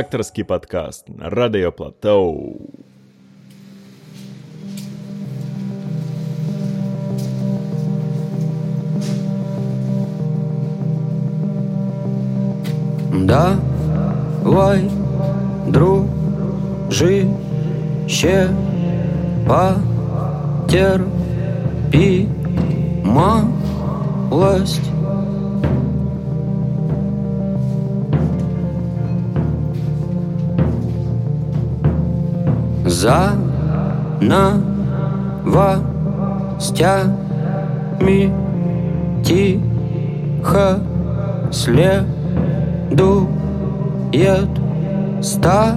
рэдактарскі падкаст на радыёплатоу. Давай, дружище, потерпи малость. За новостями тихо следует старость.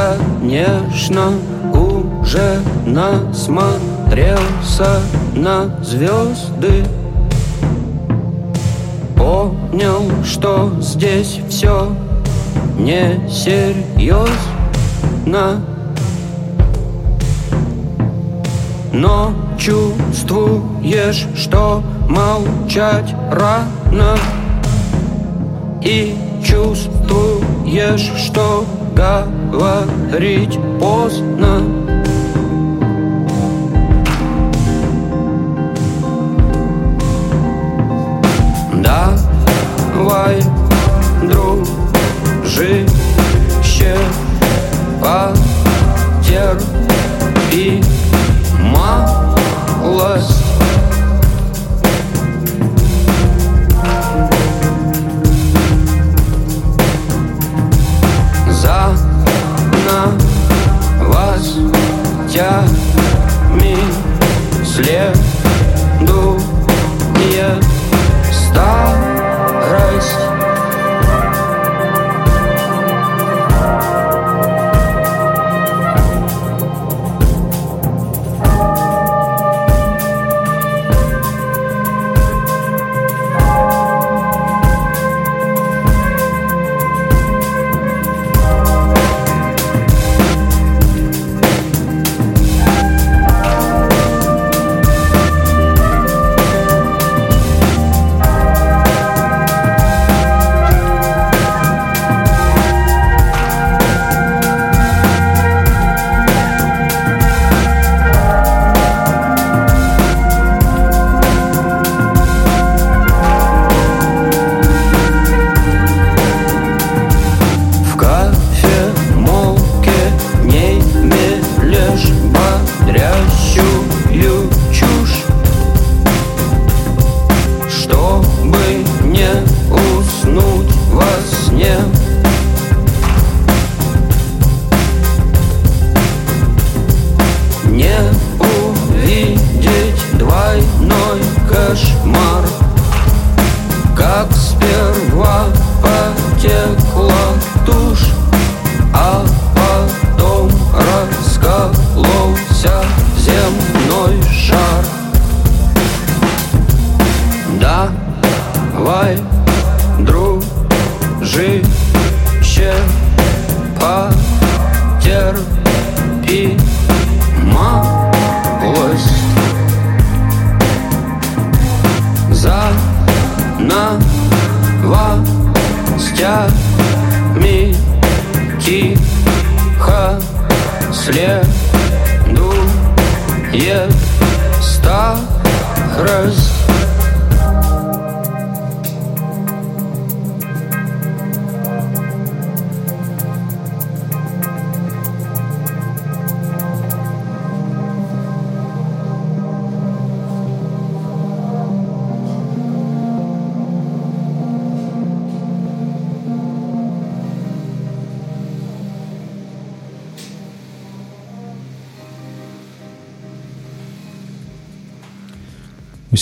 Конечно, уже насмотрелся на звезды. Понял, что здесь все несерьезно Но чувствуешь, что молчать рано. И чувствуешь, что говорить поздно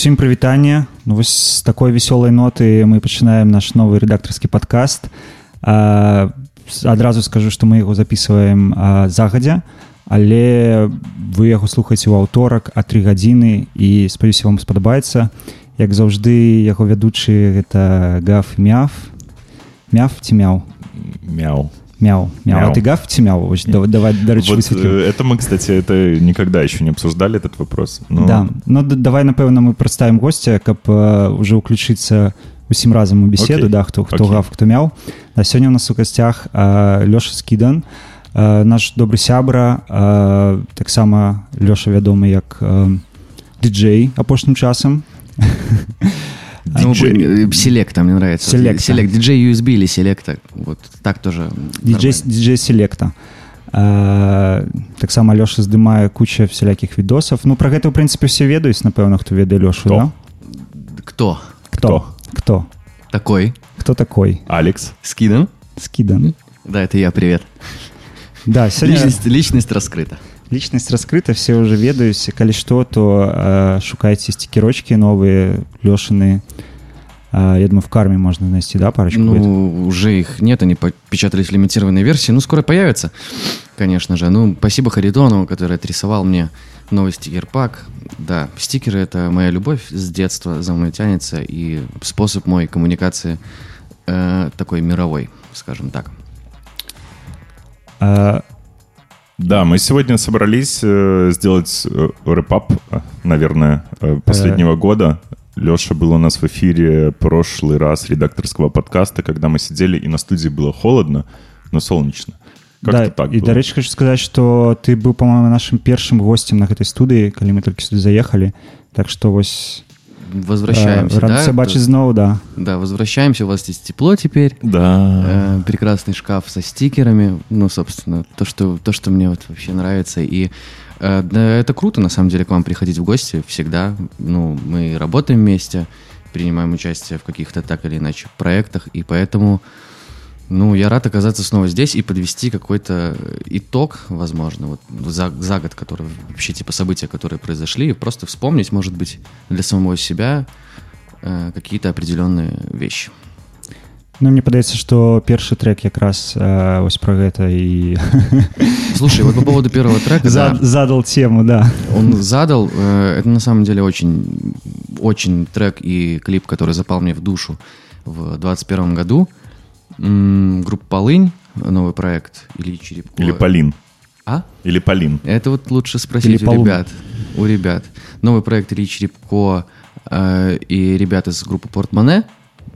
Усім прывітанне ну, вось такой вясёлай ноты мы пачынаем наш новы рэдактарскі падкаст а, адразу скажу што мы яго записываем загадзя але вы яго слухаеце ў аўторак а тры гадзіны і спадзяюся вам спадабаецца як заўжды яго вядучы гэта гаф мяф Мяв ці мяу? Мяу. Мяу. Мяу. Мяу. А ты гав ці мяу? Вось, давай, давай, дарэчы, Вот высветлім. э, это мы, кстати, это никогда еще не обсуждали этот вопрос. Но Да. Ну, д- давай, напэўна, мы прадставім госця, каб э, уже ўключыцца усім разам у беседу, Окей. да, хто, хто Окей. гав, хто мяў. А сёння у нас у гасцях э, Лёша Скідан, э, наш добры сябра, э, таксама Лёша вядомы як э, дыджэй апошнім часам. Ну, Диджей. э, селекта, мне нравится. Селекта. Селект, диджей USB или селекта. Вот так тоже Диджей, нормально. диджей селекта. Э, таксама Лёша здымае куча всялякіх відосаў. Ну пра гэта ў прынцыпе все ведаюць, напэўна, хто ведае Лёшу, Хто? да? Кто? Кто? Кто? Такой? Кто такой? Алекс. Скидан? Скидан. Да, это я, привет. Да, сегодня... Личность, личность раскрыта. Личность раскрыта, все уже ведаюць калі што то э, шукайце стикерочки новые лешины э, я думаю в карме можно найти да парочку будет? Ну, уже их нет, они печатались в лимитированной версии. Ну, скоро появятся, конечно же. Ну, спасибо Харитонову, который отрисовал мне новый стикер-пак. Да, стикеры — это моя любовь с детства, за мной тянется, и способ мой коммуникации э, такой мировой, скажем так. А, Да, мы сегодня собрались э, сделать э, рэп-ап, э, наверное, э, последнего года. Леша был у нас в эфире прошлый раз редакторского подкаста, когда мы сидели, и на студии было холодно, но солнечно. Как-то да, так і было. дарэчы хочу сказаць что ты быў по-моему нашим першым гостем на гэтай студыі калі мы толькі сюды заехалі так что вось Возвращаемся, э, да? бачыць зноў да Да, возвращаемся, у вас здесь тепло теперь. Да. Э, прекрасный шкаф со стикерами. Ну, собственно, то, что, то, что мне вот вообще нравится. И э, да, это круто, на самом деле, к вам приходить в гости всегда. Ну, мы работаем вместе, принимаем участие в каких-то так или иначе проектах, и поэтому, ну, я рад оказаться снова здесь и подвести какой-то итог, возможно, вот за, за год, который вообще типа события, которые произошли, и просто вспомнить, может быть, для самого себя э, какие-то определенные вещи. Ну мне падаецца что першы трек якраз э, вось про гэта і Слушай, вот по поводу первого трека, да, Зад- задал тему да он задал, э, это на самом деле очень, очень трек и клип, который запал мне в душу в 21 году. М, Группа Полынь, новый проект, Ильи Черепко. Или Полин. А? Или Полин. Это вот лучше спросить Или у Полун. ребят. У ребят. Новый проект Ильи Черепко э, и ребята из группы Портмоне,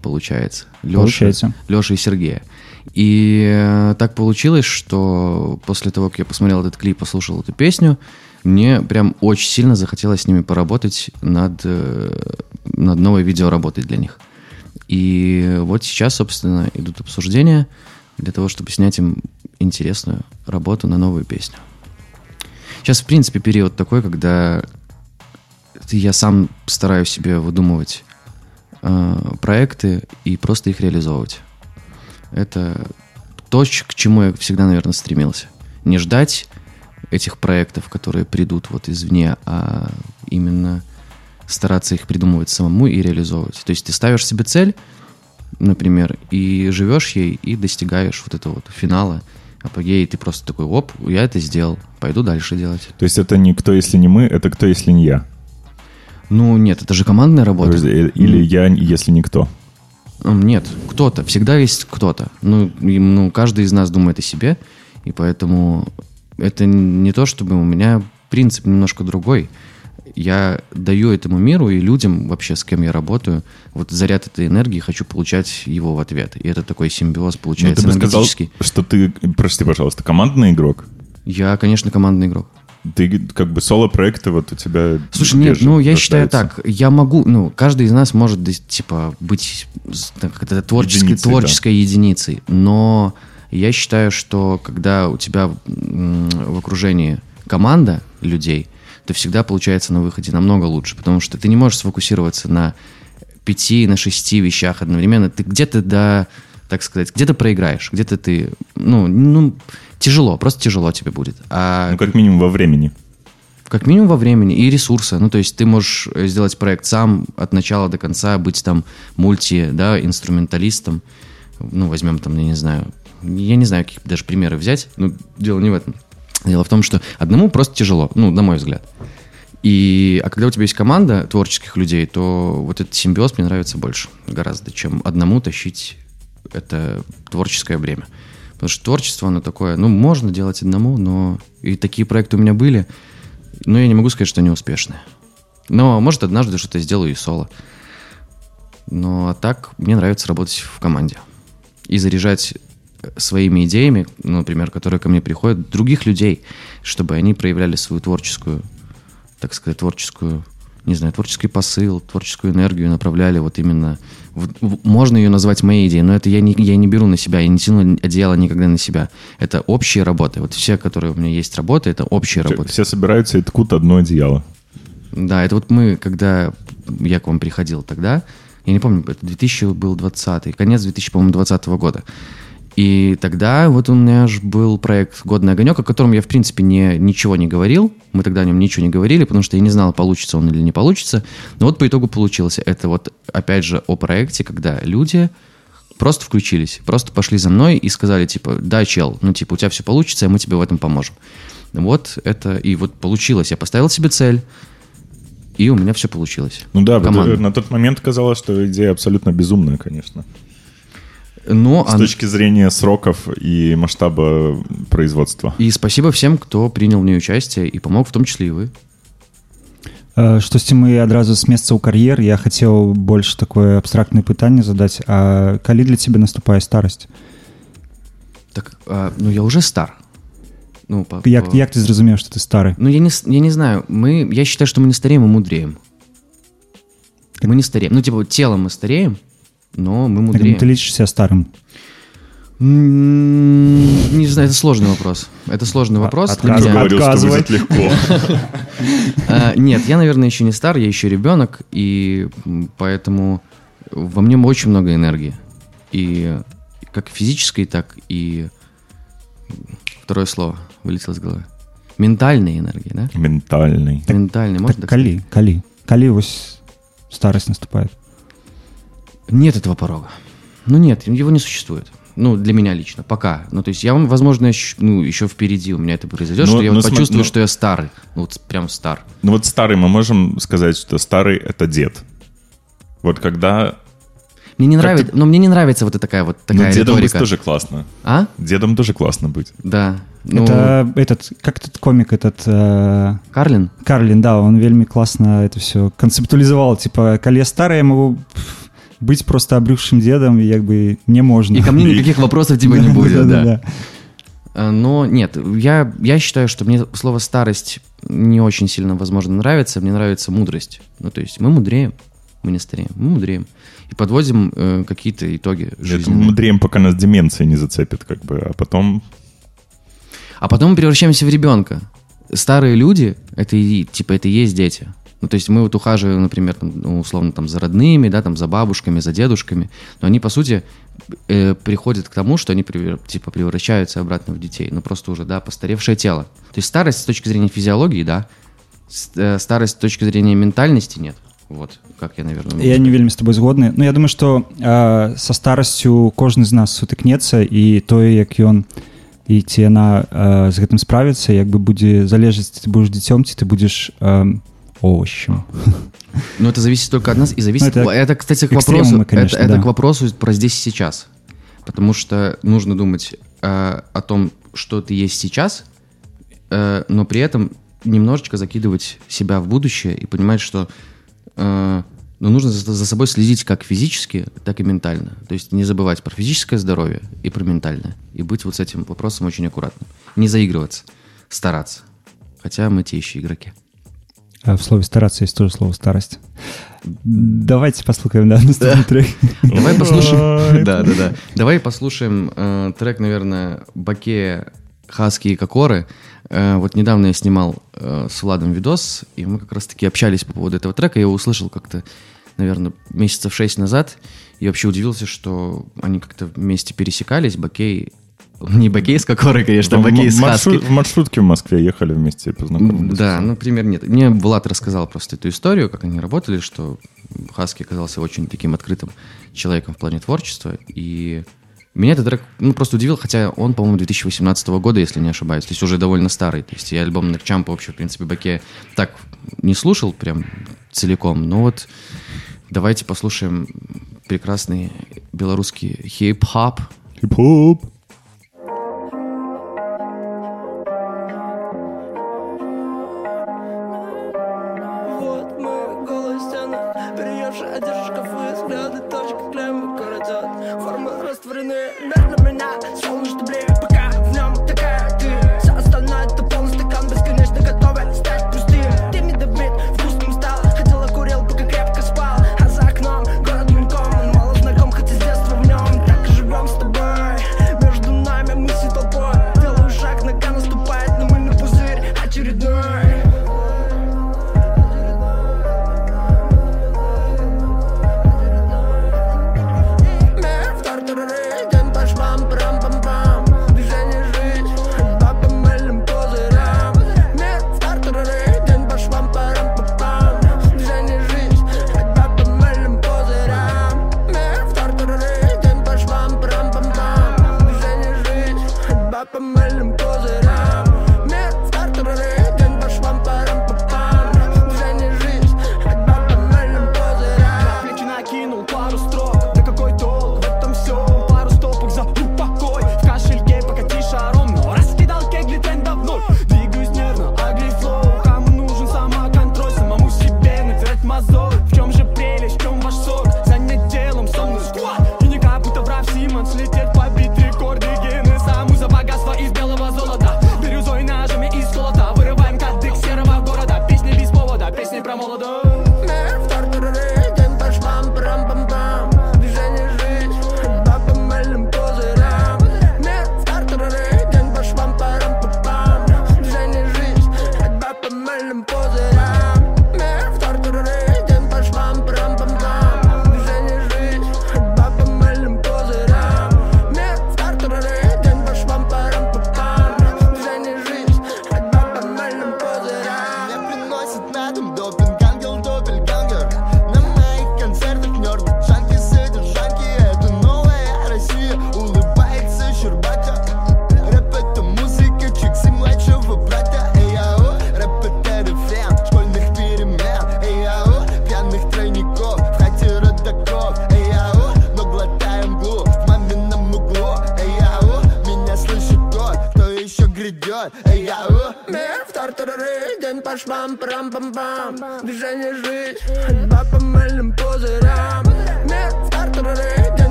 получается. Леша, Получается. Леша и Сергея. И э, так получилось, что после того, как я посмотрел этот клип, послушал эту песню, мне прям очень сильно захотелось с ними поработать над, э, над новой видеоработой для них. И вот сейчас, собственно, идут обсуждения для того, чтобы снять им интересную работу на новую песню. Сейчас, в принципе, период такой, когда я сам стараюсь себе выдумывать э, проекты и просто их реализовывать. Это то, к чему я всегда, наверное, стремился. Не ждать этих проектов, которые придут вот извне, а именно стараться их придумывать самому и реализовывать. То есть ты ставишь себе цель, например, и живешь ей, и достигаешь вот этого вот финала, апогея, и ты просто такой, оп, я это сделал, пойду дальше делать. То есть это не кто, если не мы, это кто, если не я. Ну, нет, это же командная работа. Э, Или я, если никто. М, Нет, кто-то, всегда есть кто-то. Ну, и, ну, каждый из нас думает о себе, и поэтому это не то, чтобы у меня принцип немножко другой. Я даю этому миру и людям вообще, с кем я работаю, вот заряд этой энергии, хочу получать его в ответ. И это такой симбиоз Ну, получается ты бы сказал, что ты, прости, пожалуйста, командный игрок. Я, конечно, командный игрок. Ты как бы соло-проекты вот у тебя... Слушай, нет, ну я считаю так, я могу, ну, каждый из нас может, типа, быть с- так, как это, творческой, Единицей, да. творческой единицей, но я считаю, что когда у тебя в окружении команда людей, то всегда получается на выходе намного лучше, потому что ты не можешь сфокусироваться на пяти, на шести вещах одновременно, ты где-то, да, так сказать, где-то проиграешь, где-то ты, ну, ну, тяжело, просто тяжело тебе будет. А Ну, как минимум во времени. как минимум во времени и ресурса. Ну, то есть ты можешь э, сделать проект сам от начала до конца, быть там мульти, да, инструменталистом. Ну, возьмем там, я не знаю, я не знаю, какие даже примеры взять, но дело не в этом. Дело в том, что одному просто тяжело, ну, на мой взгляд. И, а когда у тебя есть команда творческих людей, то вот этот симбиоз мне нравится больше гораздо, чем одному тащить это творческое бремя. Потому что творчество, оно такое, ну, можно делать одному, но и такие проекты у меня были, но я не могу сказать, что они успешные. Но, может, однажды что-то сделаю и соло. Но а так мне нравится работать в команде и заряжать своими идеями, например, которые ко мне приходят, других людей, чтобы они проявляли свою творческую, так сказать, творческую, не знаю, творческий посыл, творческую энергию направляли вот именно... в- в- можно ее назвать моей идеей, но это я не, я не беру на себя, я не тяну одеяло никогда на себя. Это общие работы. Вот все, которые у меня есть работы, это общие работы. Все собираются и ткут одно одеяло. Да, это вот мы, когда я к вам приходил тогда, я не помню, это 2000 был 20 конец 2020 года. И тогда вот у меня же был проект «Годный огонек», о котором я, в принципе, не, ничего не говорил. Мы тогда о нем ничего не говорили, потому что я не знал, получится он или не получится. Но вот по итогу получилось. Это вот, опять же, о проекте, когда люди просто включились, просто пошли за мной и сказали, типа, да, чел, ну, типа, у тебя все получится, и мы тебе в этом поможем. Вот это, и вот получилось. Я поставил себе цель, и у меня все получилось. Ну да, Команда. на тот момент казалось, что идея абсолютно безумная, конечно. Но С он- точки зрения сроков и масштаба производства. И спасибо всем, кто принял в ней участие и помог, в том числе и вы. Е, Штосьці мы адразу з месца ў кар'ер я хацеў больш такое абстрактнае пытанне задаць А калі для цябе наступае старасць Так, а, ну я уже стар. Ну, по- як, по- як ты зразумеў што ты стары Ну, я не, с- я не знаю. Мы, я считаю, что мы не стареем, мы мудреем. Мы не стареем. Ну, типа, телом мы стареем, но мы Як мудреем. ты лічышся старым М, Не знаю, это сложный вопрос. Это сложный вопрос для отказывай. меня. говорил, что отказывай. будет легко. А, Нет, я, наверное, еще не стар, я еще ребенок, и м, поэтому во мне очень много энергии. И как физической, так и... Второе слово вылетело из головы. Ментальной энергии, да? Ментальный. Ментальной, можно так, так сказать? калі калі калі вось старасць наступает Нет этого порога. Ну нет, его не существует. Ну, для меня лично, пока. Ну, то есть я, возможно, ощ- ну, еще впереди у меня это произойдет, Ну, что я ну, вот смо- почувствую, ну- что я старый. Ну, вот прям стар. Ну вот старый, мы можем сказать, что старый — это дед. Вот когда... Мне не Как нравится, но мне не нравится вот эта такая вот Ну, такая дедом быть риторика. тоже классно. А? Дедом тоже классно быть. Да. Ну, это этот как этот комик этот э, Карлин? Карлин да он вельмі класна это все канцэптуалізавал типа калі я старая я могу пф, быць просто обрюшым дедом як бы не можна И ко мне никаких вопросов типа не будет, да. А, Но нет, я, я считаю, что мне слово старость не очень сильно, возможно, нравится. Мне нравится мудрость. Ну, то есть мы мудреем, мы не стареем, мы мудреем. И подводим э, какие-то итоги Это жизненные. мудреем, пока нас деменция не зацепит, как бы, а потом... А потом мы превращаемся в ребенка. Старые люди, это и, типа, это и есть дети. Ну, то есть мы вот ухаживаем, например, там, ну, условно, там, за родными, да, там, за бабушками, за дедушками, но они, по сути, э, приходят к тому, что они, превер- типа, превращаются обратно в детей, ну, просто уже, да, постаревшее тело. То есть старость с точки зрения физиологии, да, с- э, старость с точки зрения ментальности нет. Вот, как я, наверное, могу я не сказать. вельмі з тобой згодны Ну я думаю что э, са старасцю кожны з нас сутыкнецца і тое як ён і ці яна э, з гэтым справіцца як бы будзе залежаць ці ты будешь дзіцём ці ты будешь э, овощем Ну, это зависит только от нас и зависит... Ну, это это, кстати, к вопросу... конечно, это, это да. к вопросу про здесь и сейчас. Потому что нужно думать э, о том, что ты есть сейчас, э, но при этом немножечко закидывать себя в будущее и понимать, что э, ну, нужно за, за собой следить как физически, так и ментально. То есть не забывать про физическое здоровье и про ментальное. И быть вот с этим вопросом очень аккуратным. Не заигрываться, стараться. Хотя мы те еще игроки. А в слове стараться есть тоже слово старость давайте послухаем да, наступный трек Давай послушаем. Да, да, да. Давай послушаем э, трек, наверное, Баке Хаски и Кокоры. Э, вот недавно я снимал э, с Владом видос, и мы как раз-таки общались по поводу этого трека. Я его услышал как-то, наверное, месяцев шесть назад. И вообще удивился, что они как-то вместе пересекались. Бакей... Не Бакей с Кокорой, конечно, а В- Бакей в с Хаски. маршрут- В маршрутке в Москве ехали вместе и познакомились. Да, ну, пример нет. Мне Влад рассказал просто эту историю, как они работали, что Хаски оказался очень таким открытым человеком в плане творчества. И меня этот трек ну, просто удивил, хотя он, по-моему, 2018 года, если не ошибаюсь, то есть уже довольно старый. То есть я альбом Нерчампа вообще, в принципе, Баке так не слушал прям целиком, но вот давайте послушаем прекрасный белорусский хип-хоп. Хип-хоп.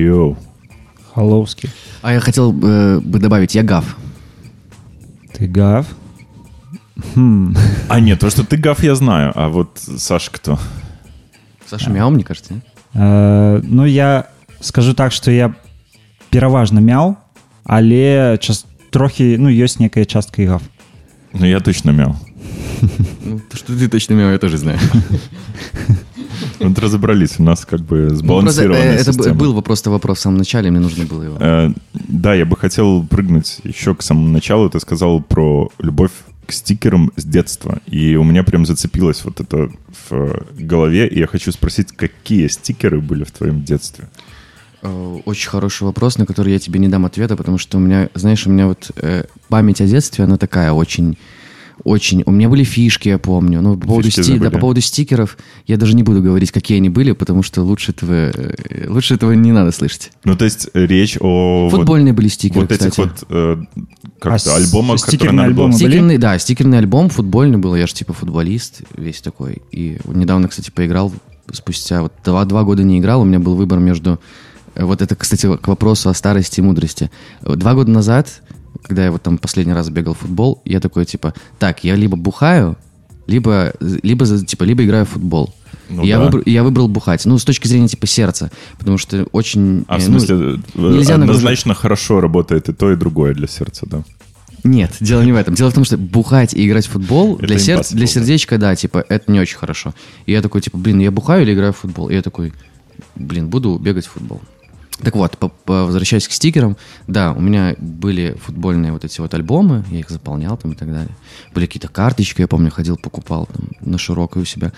Йоу. Холовский. А я хотел э, бы добавить, я гав. Ты гав? А нет, то, что ты гав, я знаю. А вот Саша кто? Саша Мяу, мне кажется, не? Е, ну, я скажу так, што я пераважна мяў, але час, трохі ну ёсць некая частка і гав. Ну, я точно мяу. Ну, то, что ты точно Мяу, я тоже знаю. Вот разобрались, у нас как бы Ну, просто, сбалансированная э, Это был просто вопрос в самом начале, мне нужно было его. Э, Да, я бы хотел прыгнуть еще к самому началу. Ты сказал про любовь к стикерам с детства. И у меня прям зацепилось вот это в голове. И я хочу спросить, какие стикеры были в твоем детстве? Э, Очень хороший вопрос, на который я тебе не дам ответа, потому что у меня, знаешь, у меня вот э, память о детстве, она такая очень, очень... У меня были фишки, я помню. Но по поводу, Фишки сти- да, по поводу стикеров я даже не буду говорить, какие они были, потому что лучше этого, э, лучше этого не надо слышать. Ну, то есть речь о... вот- Футбольные были стикеры, Вот этих кстати. вот э, как А альбомах, которые надо было... Стикерный, да, стикерный альбом футбольный был, я же типа футболист весь такой. И недавно, кстати, поиграл, спустя вот два, два года не играл, у меня был выбор между... э, Вот это, кстати, к вопросу о старости и мудрости. Два года назад, когда я вот там последний раз бегал в футбол, я такой, типа, так, я либо бухаю, либо, либо, типа, либо играю в футбол. Ну я, да. выбр- я выбрал бухать. Ну, с точки зрения, типа, сердца. Потому что очень... А в э, ну, смысле, э, нельзя нагружать. однозначно хорошо работает и то, и другое для сердца, да? Нет, дело не в этом. Дело в том, что бухать и играть в футбол Это для, impossible, для сердечка, да, типа, это не очень хорошо. И я такой, типа, блин, я бухаю или играю в футбол? И я такой, блин, буду бегать в футбол. Так вот, по- по- возвращаясь к стикерам, да, у меня были футбольные вот эти вот альбомы, я их заполнял там и так далее. Были какие-то карточки, я помню, ходил, покупал там на широкой у себя.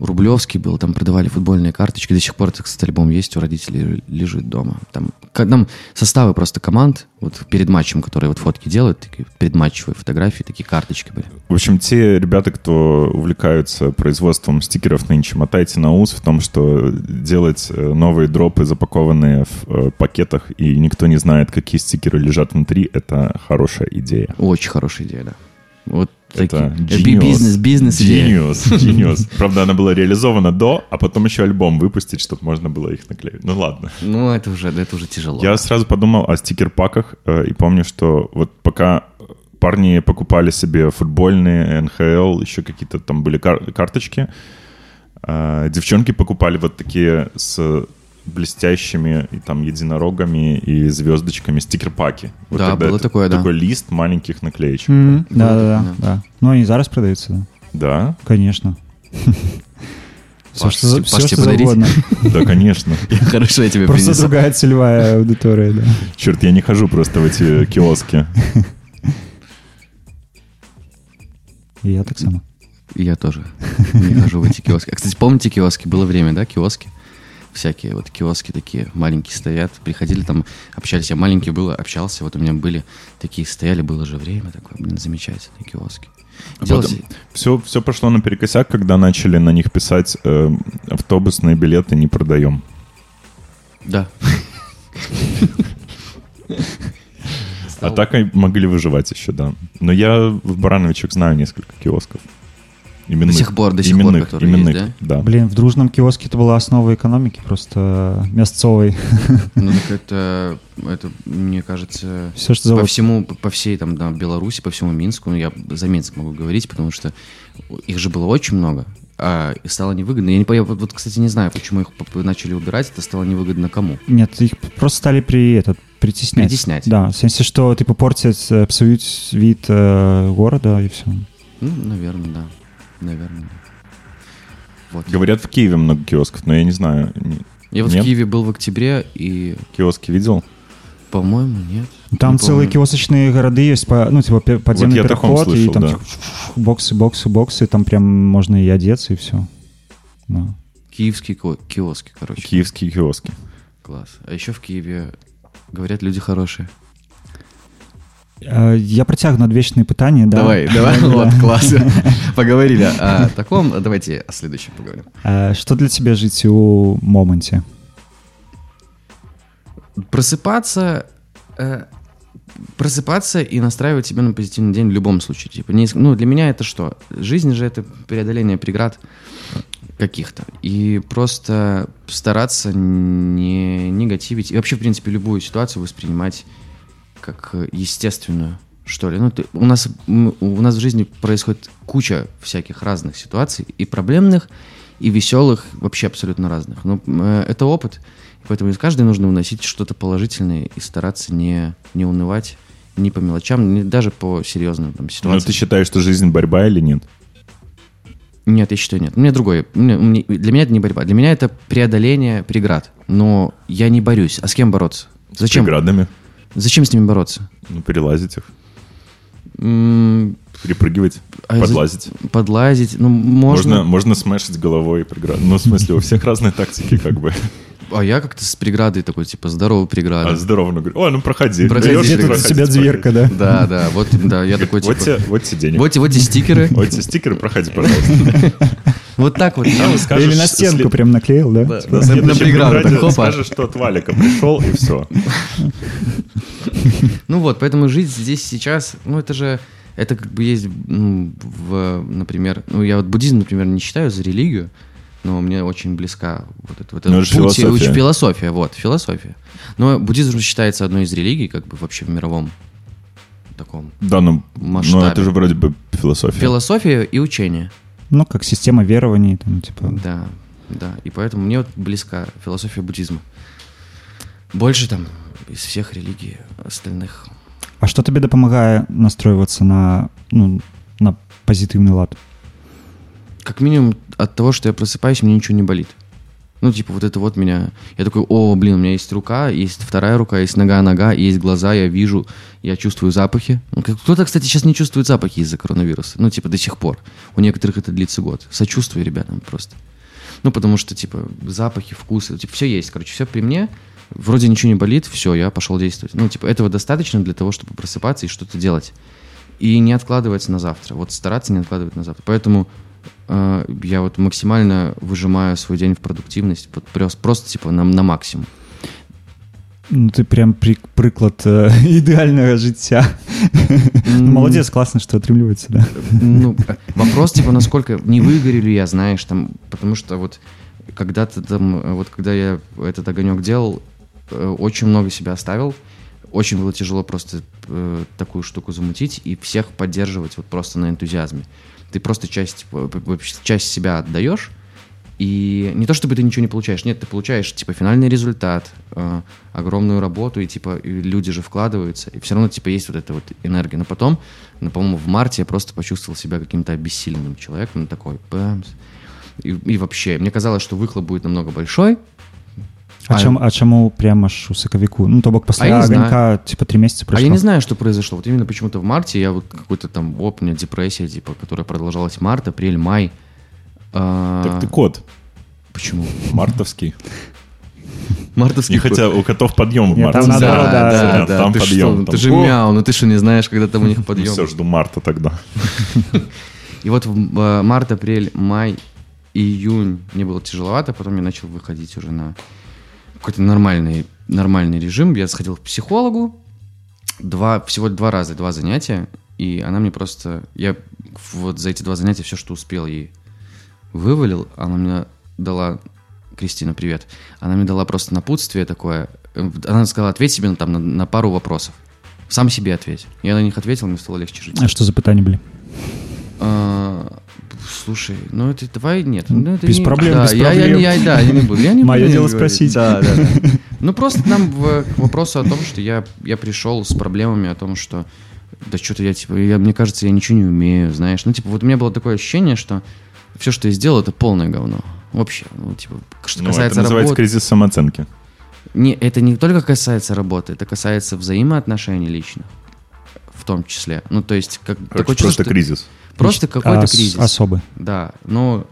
Рублевский был, там продавали футбольные карточки. До сих пор, кстати, альбом есть, у родителей лежит дома. Там, там составы просто команд, вот перед матчем, которые вот фотки делают, такие предматчевые фотографии, такие карточки были. В общем, те ребята, кто увлекаются производством стикеров нынче, мотайте на ус в том, что делать э, новые дропы, запакованные в э, пакетах, и никто не знает, какие стикеры лежат внутри, это хорошая идея. Очень хорошая идея, да. Вот Это такие. Би- genius. Бизнес, бизнес. Genius, genius. Правда, она была реализована до, а потом еще альбом выпустить, чтобы можно было их наклеить. Ну ладно. Ну, это уже, это уже тяжело. Я сразу подумал о стикер-паках э, и помню, что вот пока парни покупали себе футбольные, НХЛ, еще какие-то там были кар- карточки, э, девчонки покупали вот такие с блестящими и там единорогами и звездочками стикер-паки. Вот Да, тогда было это такое, да. Такой лист маленьких наклеечек. Мгм. Да, да, да. да, да. Ну, они зараз продаются, да. Да, Конечно. Все, Паш, что, за- Паш, тебе что подарить? угодно. да, конечно. Хорошо, я тебе Просто принесу. другая целевая аудитория, да. Черт, я не хожу просто в эти киоски. И я так само. Я тоже не хожу в эти киоски. А, кстати, помните киоски? Было время, да, киоски? Всякие вот киоски такие маленькие стоят. Приходили там, общались. Я маленький был, общался. Вот у меня были такие стояли, было же время такое. Блин, замечательные киоски. Делать- Все, все пошло наперекосяк, когда начали на них писать э, автобусные билеты не продаем. Да. А так могли выживать еще, да. Но я в Барановичах знаю несколько киосков. Именных. До сих пор, до сих пор, Именных, которые есть, именных, да? Блин, в дружном киоске это была основа экономики, просто мясцовой. Ну, так это, это, мне кажется, Все, что по всему, по всей там, да, Беларуси, по всему Минску, ну, я за Минск могу говорить, потому что их же было очень много, а и стало невыгодно. Я не понял, вот, кстати, не знаю, почему их начали убирать, это стало невыгодно кому. Нет, их просто стали при этот притеснять. Притеснять. Да, в смысле, что типа портят, э, псуют вид э, города и все. Ну, наверное, да. Наверное, да. Вот. Говорят, в Киеве много киосков, но я не знаю. Я вот Нет? в Киеве был в октябре, и, Киоски видел? по-моему, нет. Там Не целые помню. киосочные города есть, по, ну, типа подземный таком переход, и слышал, там да. типа, боксы, боксы, боксы, там прям можно и одеться, и все. Да. Киевские ко- киоски, короче. Киевские киоски. Класс. А еще в Киеве, говорят, люди хорошие. Е, Я протягну одвечные питания, да. Давай, давай, Да, да, вот, класс. Поговорили о таком, давайте о следующем поговорим. Е, Що для тебе жить у моменте? Просыпаться, э, просыпаться и настраивать себя на позитивный день в любом случае. Типа, не, ну, для меня это что? Жизнь же это преодоление преград каких-то. И просто стараться не негативить. И вообще, в принципе, любую ситуацию воспринимать как э, естественную, что ли. Ну, ты- у, нас, у нас в жизни происходит куча всяких разных ситуаций, и проблемных, и веселых, вообще абсолютно разных. Но э, это опыт, поэтому из каждой нужно уносить что-то положительное и стараться не, не унывать ни по мелочам, ни даже по серьезным там, Ну, ситуациям. ты считаешь, что жизнь борьба или нет? Нет, я считаю, нет. У меня другое. Для меня это не борьба. Для меня это преодоление преград. Но я не борюсь. А с кем бороться? Зачем? Преградами. Зачем с ними бороться? Ну, перелазить их. М, Перепрыгивать, а за- подлазить. Подлазить. Ну, можно. Можно, можно смешить головой преграду. Ну, в смысле, у всех разные тактики, как бы. А я как-то с преградой такой, типа, здоровая преграда. А здорово, ну, говорю, ой, ну, проходи. Проходи, Даешь, где тут себя проходи. дверка, да? Да, да, вот, да, я такой, Вот типа... тебе, вот тебе денег. Вот, вот эти стикеры. Вот тебе стикеры, проходи, пожалуйста. Вот так вот. Там Я- скажешь, Или на стенку след- прям наклеил, да? Да, На преграду скажешь, что от Валика пришел, и все. Ну вот, поэтому жить здесь сейчас, ну это же, это как бы есть, ну, в, например, ну я вот буддизм, например, не считаю за религию, но мне очень близка вот эта вот Ну, это же путь философия. уч- философия, вот, философия. Но буддизм считается одной из религий, как бы вообще в мировом таком Да, ну, ну, масштабе. это же вроде бы философия. Философия и учение. Ну, как система верований, там, типа... Да, да. И поэтому мне вот близка философия буддизма. Больше там из всех религий остальных А что тебе дапамагае настройвацца на ну, на пазітыўны лад Как минимум от того, что я просыпаюсь, мне ничего не болит. Ну, типа, вот это вот меня... Я такой, о, блин, у меня есть рука, есть вторая рука, есть нога, нога, есть глаза, я вижу, я чувствую запахи. Ну, Кто-то, кстати, сейчас не чувствует запахи из-за коронавируса. Ну, типа, до сих пор. У некоторых это длится год. Сочувствую ребятам просто. Ну, потому что, типа, запахи, вкусы, типа, все есть, короче, все при мне. Вроде ничего не болит, все, я пошел действовать. Ну, типа, этого достаточно для того, чтобы просыпаться и что-то делать. И не откладывать на завтра. Вот стараться не откладывать на завтра. Поэтому я вот максимально выжимаю свой день в продуктивность. Вот просто, типа, на, на максимум. Ну ты прям пры, прыклад э, ідэальнага жыцця М. молодец класна што атрымліваецца да Ну, вопрос, типа, насколько не выгорю ли я, знаешь, там, потому что вот когда-то там, вот когда я этот огонек делал, э, очень много себя оставил, очень было тяжело просто э, такую штуку замутить и всех поддерживать вот просто на энтузиазме. Ты просто часть, часть себя отдаешь, и не то чтобы ты ничего не получаешь, нет, ты получаешь типа финальный результат, э, огромную работу, и типа и люди же вкладываются, и все равно типа есть вот эта вот энергия. Но потом, ну, по-моему, в марте я просто почувствовал себя каким-то обессиленным человеком, такой, бамс. И, и вообще, мне казалось, что выхлоп будет намного большой. А, чам, а чаму прямо ж у сакавіку ну то бок А пасля знаю. аганька типа три месяца А я не знаю, что произошло. Вот именно почему-то в марте я вот какой-то там, оп, у меня депрессия, типа, которая продолжалась март, апрель, май. А, Так ты кот, Почему? мартовский. Мартовский Не хотя у котов подъем в Нет, марте. там надо- Да, да, да, да, да, там ты подъем, что, там. Ты же мяу, ну ты что, не знаешь, когда там у них подъем? Все, жду марта тогда. И вот в э, март, апрель, май, июнь мне было тяжеловато, потом я начал выходить уже на какой-то нормальный, нормальный режим. Я сходил к психологу, два, всего два раза, два занятия, и она мне просто... Я вот за эти два занятия все, что успел, ей вывалил. Она мне дала... Кристина, привет. Она мне дала просто напутствие такое. Э, Она сказала, ответь себе на, там, на, на пару вопросов. Сам себе ответь. Я на них ответил, мне стало легче жить. А што за пытанні былі А, слушай, ну это давай нет. Ну, это Без не- проблем, да, без я, проблем. Я, я- да, я не буду. Я не буду дело говорить. спросить. Да, да, да. Ну просто нам в, к вопросу о том, что я, я пришел с проблемами о том, что да что-то я типа, я, мне кажется, я ничего не умею, знаешь. Ну типа вот у меня было такое ощущение, что все, что я сделал, это полное говно. Вообще, ну типа, что Ну, касается это называется работы. кризис самооценки. Не, это не только касается работы, это касается взаимоотношений личных, в том числе. Ну то есть как Короче, такое чувство, просто что- кризис. Просто какой-то А, с- кризис. асобы Да, ну,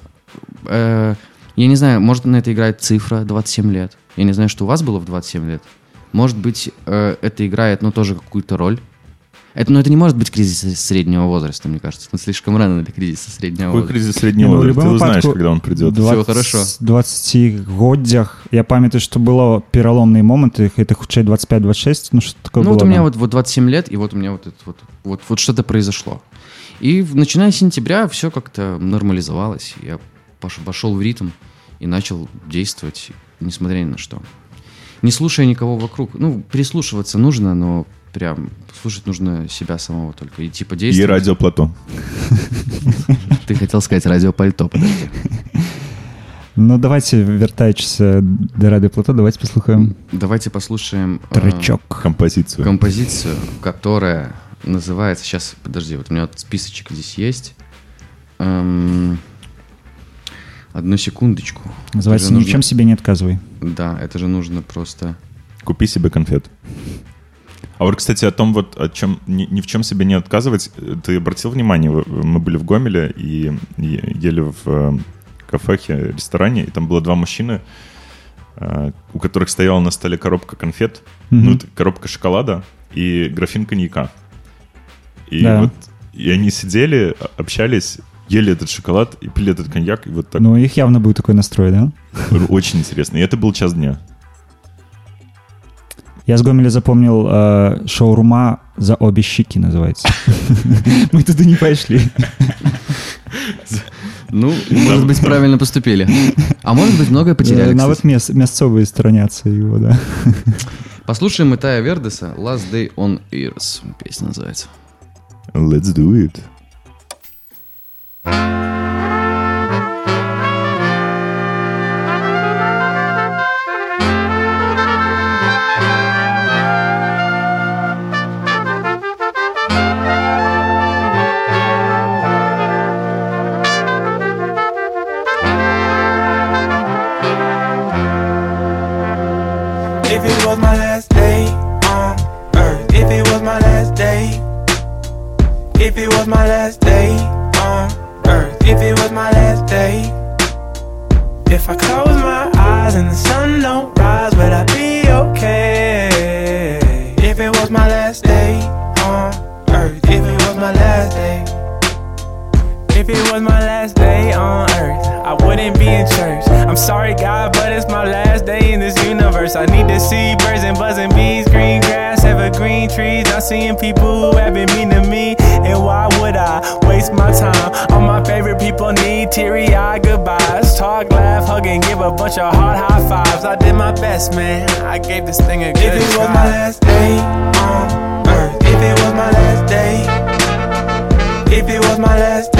э, я не знаю, может на это играет цифра 27 лет. Я не знаю, что у вас было в 27 лет. Может быть, э, это играет, ну, тоже какую-то роль. Это, но это не может быть кризис среднего возраста, мне кажется. Ну, слишком рано для кризиса среднего Какой возраста. кризис среднего Не, ну, в возраста? Ты узнаешь, когда он придет. Два- Всё хорошо. 20годдзях я памятаю што было пераломныя моманты это хутчэй 25-26 ну что такое Ну, вот было, у меня да. вот, вот 27 лет, и вот у меня вот, это вот, вот, вот что-то произошло. И начиная с сентября все как-то нормализовалось. Я пош- пошел в ритм и начал действовать, несмотря ни на что. Не слушая никого вокруг. Ну, прислушиваться нужно, но прям слушать нужно себя самого только. И типа И действовать. радио Плато. Ты хотел сказать радиопальто, подожди. ну давайте вяртаючыся да рады плато давайте паслухаем Давайте послушаем э, трычок Композицию. композицию, которая называется... Сейчас, подожди, вот у меня вот списочек здесь есть. Эм, одну секундочку. называется же нужно- ничем себе не отказывай Да, это же нужно просто... Купи себе конфет. А вот, кстати, о том, вот, о чем, ни, ни в чем себе не отказывать, э, ты обратил внимание, в- мы были в Гомеле и, ели в э, кафехе, ресторане, и там было два мужчины, э, у которых стояла на столе коробка конфет, Мгм. ну, коробка шоколада и графин коньяка. И Да. вот и они сидели, а- общались, ели этот шоколад и пили этот коньяк, и вот так ну у іх явно быў такой настрой да очень интересно. И это был час дня. я з гомеля запомніл э, шоурума за обе щеки называется мы туды не пайшлі Ну, может быть, правильно поступили. А может быть, многое потеряли, Э, нават кстати. мес, мясцовыя страняцца его да Послушаем Итая Вердеса «Last Day on Earth». Песня называется. Let's do it. A bunch of hard high fives. I did my best, man. I gave this thing a good If it was my last day on earth, if it was my last day. If it was my last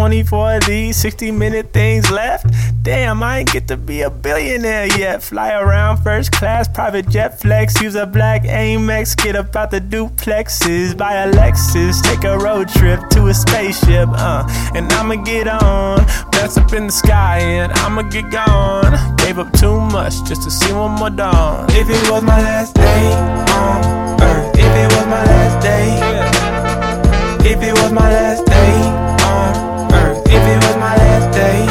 24 of these 60 minute things left? Damn, I ain't get to be a billionaire yet. Fly around first class, private jet flex. Use a black Amex, get up out the duplexes. Buy a Lexus, take a road trip to a spaceship. Uh, and I'ma get on, blast up in the sky, and I'ma get gone. Gave up too much just to see one more dawn. If it was my last day on earth, if it was my last day, if it was my last day if it was my last day.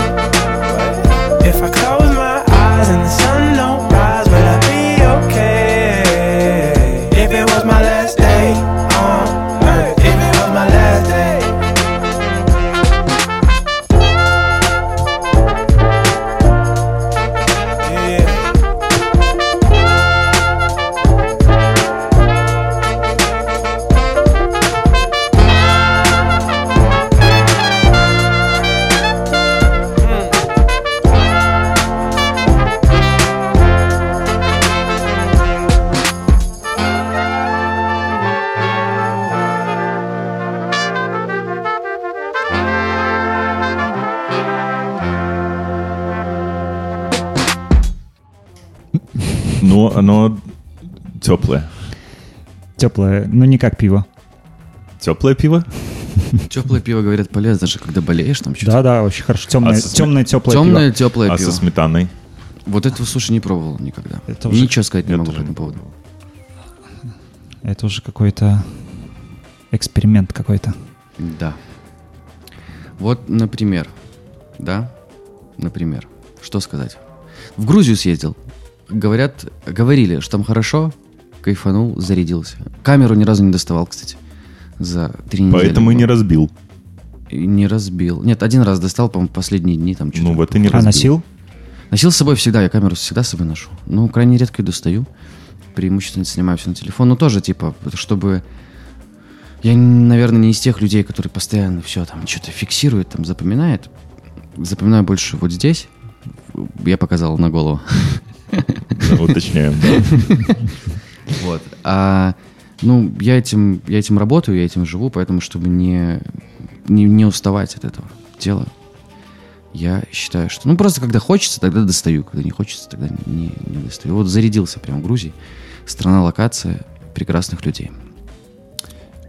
Оно теплое. Теплое, но не как пиво. Теплое пиво? Теплое пиво, говорят, полезно же, когда болеешь там что-то. Да-да, очень хорошо. Темное, А сме- темное теплое Темное, пиво. теплое а пиво. со сметаной? Вот этого, слушай, не пробовал никогда. Это уже- Ничего сказать не Я могу по этому поводу. Это уже какой-то эксперимент какой-то. Да. Вот, например, да, например, что сказать? В Грузию съездил. Говорят, говорили, что там хорошо, кайфанул, зарядился. Камеру ни разу не доставал, кстати, за три недели. Поэтому и не разбил. И не разбил. Нет, один раз достал, по-моему, последние дни там что-то. Ну, вот и не А разбил. носил? Носил с собой всегда, я камеру всегда с собой ношу. Ну, крайне редко и достаю. Преимущественно снимаю все на телефон. Ну, тоже, типа, чтобы... Я, наверное, не из тех людей, которые постоянно все там что-то фиксирует, там запоминает. Запоминаю больше вот здесь. Я показал на голову. Да, Уточняем. да. Вот. А, ну, я этим, я этим работаю, я этим живу, поэтому, чтобы не, не, не уставать от этого дела, я считаю, что... Ну, просто когда хочется, тогда достаю. Когда не хочется, тогда не, не достаю. Вот зарядился прям в Грузии. Страна, локация, прекрасных людей.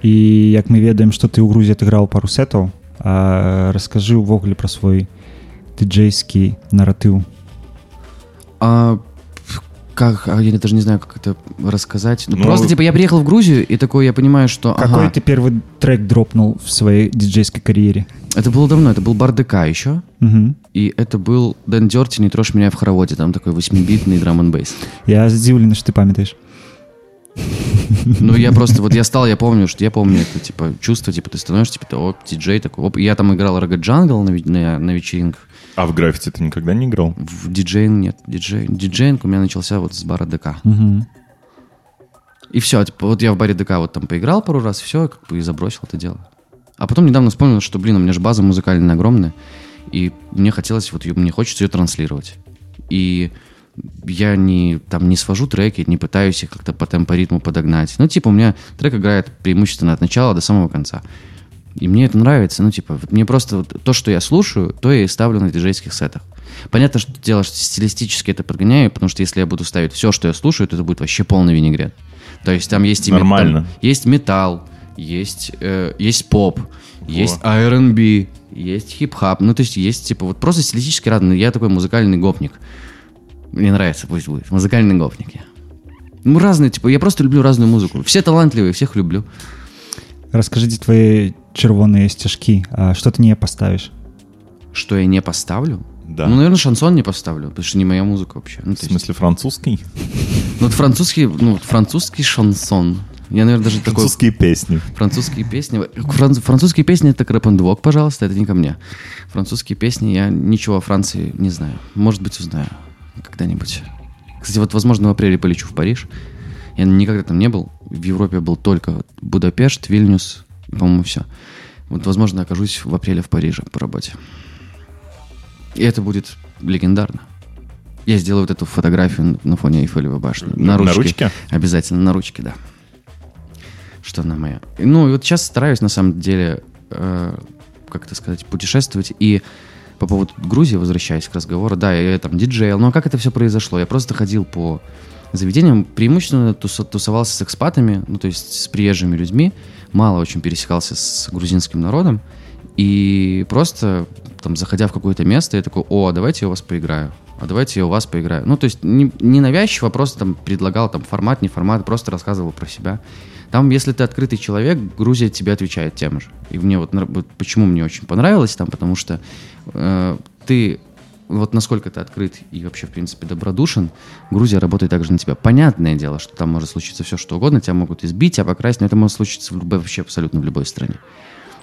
І як ми ведаем што ты ў грузі адыграў пару сетаў а, раскажы ўвогуле пра свой дыджейскі наратыў А, как, а я даже не знаю, как это рассказать. Ну, Ну, просто, типа, я приехал в Грузию, и такой, я понимаю, что... какой ага, ты первый трек дропнул в своей диджейской карьере Это было давно, это был бар ДК еще. Мгм. И это был Дэн Дерти, «Не трожь меня в хороводе». Там такой восьмибитный драм н бейс. я здзіўлены што ты памятаеш Ну, я просто, вот я стал, я помню, что я помню это, типа, чувство, типа, ты становишься, типа, оп, диджей такой, оп. И я там играл ragga jungle на, на, на вечеринках. А в граффити ты никогда не играл? В DJing нет, диджей, DJing у меня начался вот с бара ДК. И все, типа, вот я в баре ДК вот там поиграл пару раз, все, как бы и забросил это дело. А потом недавно вспомнил, что, блин, у меня же база музыкальная огромная, и мне хотелось, вот мне хочется ее транслировать. И я не, там, не свожу треки, не пытаюсь их как-то по темпоритму подогнать. Ну, типа, у меня трек играет преимущественно от начала до самого конца. И мне это нравится. Ну, типа, вот мне просто вот то, что я слушаю, то я и ставлю на диджейских сетах. Понятно, что дело, что стилистически это подгоняю, потому что если я буду ставить все, что я слушаю, то это будет вообще полный винегрет. То есть там есть и мет- Нормально. там есть металл, есть, э, есть поп, есть R&B, есть хип-хап. Ну, то есть есть, типа, вот просто стилистически разные. Я такой музыкальный гопник. Мне нравится, пусть будет. Музыкальный гопник я. Ну, разные, типа, я просто люблю разную музыку. Все талантливые, всех люблю. Расскажите твои червоные стежки. А что ты не поставишь? Что я не поставлю? Да. Ну, наверное, шансон не поставлю, потому что не моя музыка вообще. Ну, В то есть- смысле французский? ну, вот французский, ну, французский шансон. Я, наверное, даже такой... Французские песни. Французские песни. Фран- французские песни это Крэпендвок, пожалуйста, это не ко мне. Французские песни я ничего о Франции не знаю. Может быть, узнаю когда-нибудь. Кстати, вот, возможно, в апреле полечу в Париж. Я никогда там не был. В Европе был только Будапешт, Вильнюс, по-моему, все. Вот, возможно, окажусь в апреле в Париже по работе. И это будет легендарно. Я сделаю вот эту фотографию на фоне Эйфелевой башни. На ручке? Обязательно на ручке, да. Что она моя. Ну, и вот сейчас стараюсь, на самом деле, э, как это сказать, путешествовать. И по поводу Грузии, возвращаясь к разговору, да, я там диджейл, но как это все произошло? Я просто ходил по заведениям, преимущественно тус- тусовался с экспатами, ну, то есть с приезжими людьми, мало очень пересекался с грузинским народом, и просто там, заходя в какое-то место, я такой, о, давайте я у вас поиграю, а давайте я у вас поиграю. Ну, то есть не, не навязчиво, а просто там предлагал там формат, не формат, просто рассказывал про себя. Там, если ты открытый человек, Грузия тебе отвечает тем же. И мне вот, почему мне очень понравилось там, потому что э, ты вот насколько ты открыт и вообще, в принципе, добродушен, Грузия работает также на тебя. Понятное дело, что там может случиться все, что угодно, тебя могут избить, тебя покрасить, но это может случиться в любой, вообще абсолютно в любой стране.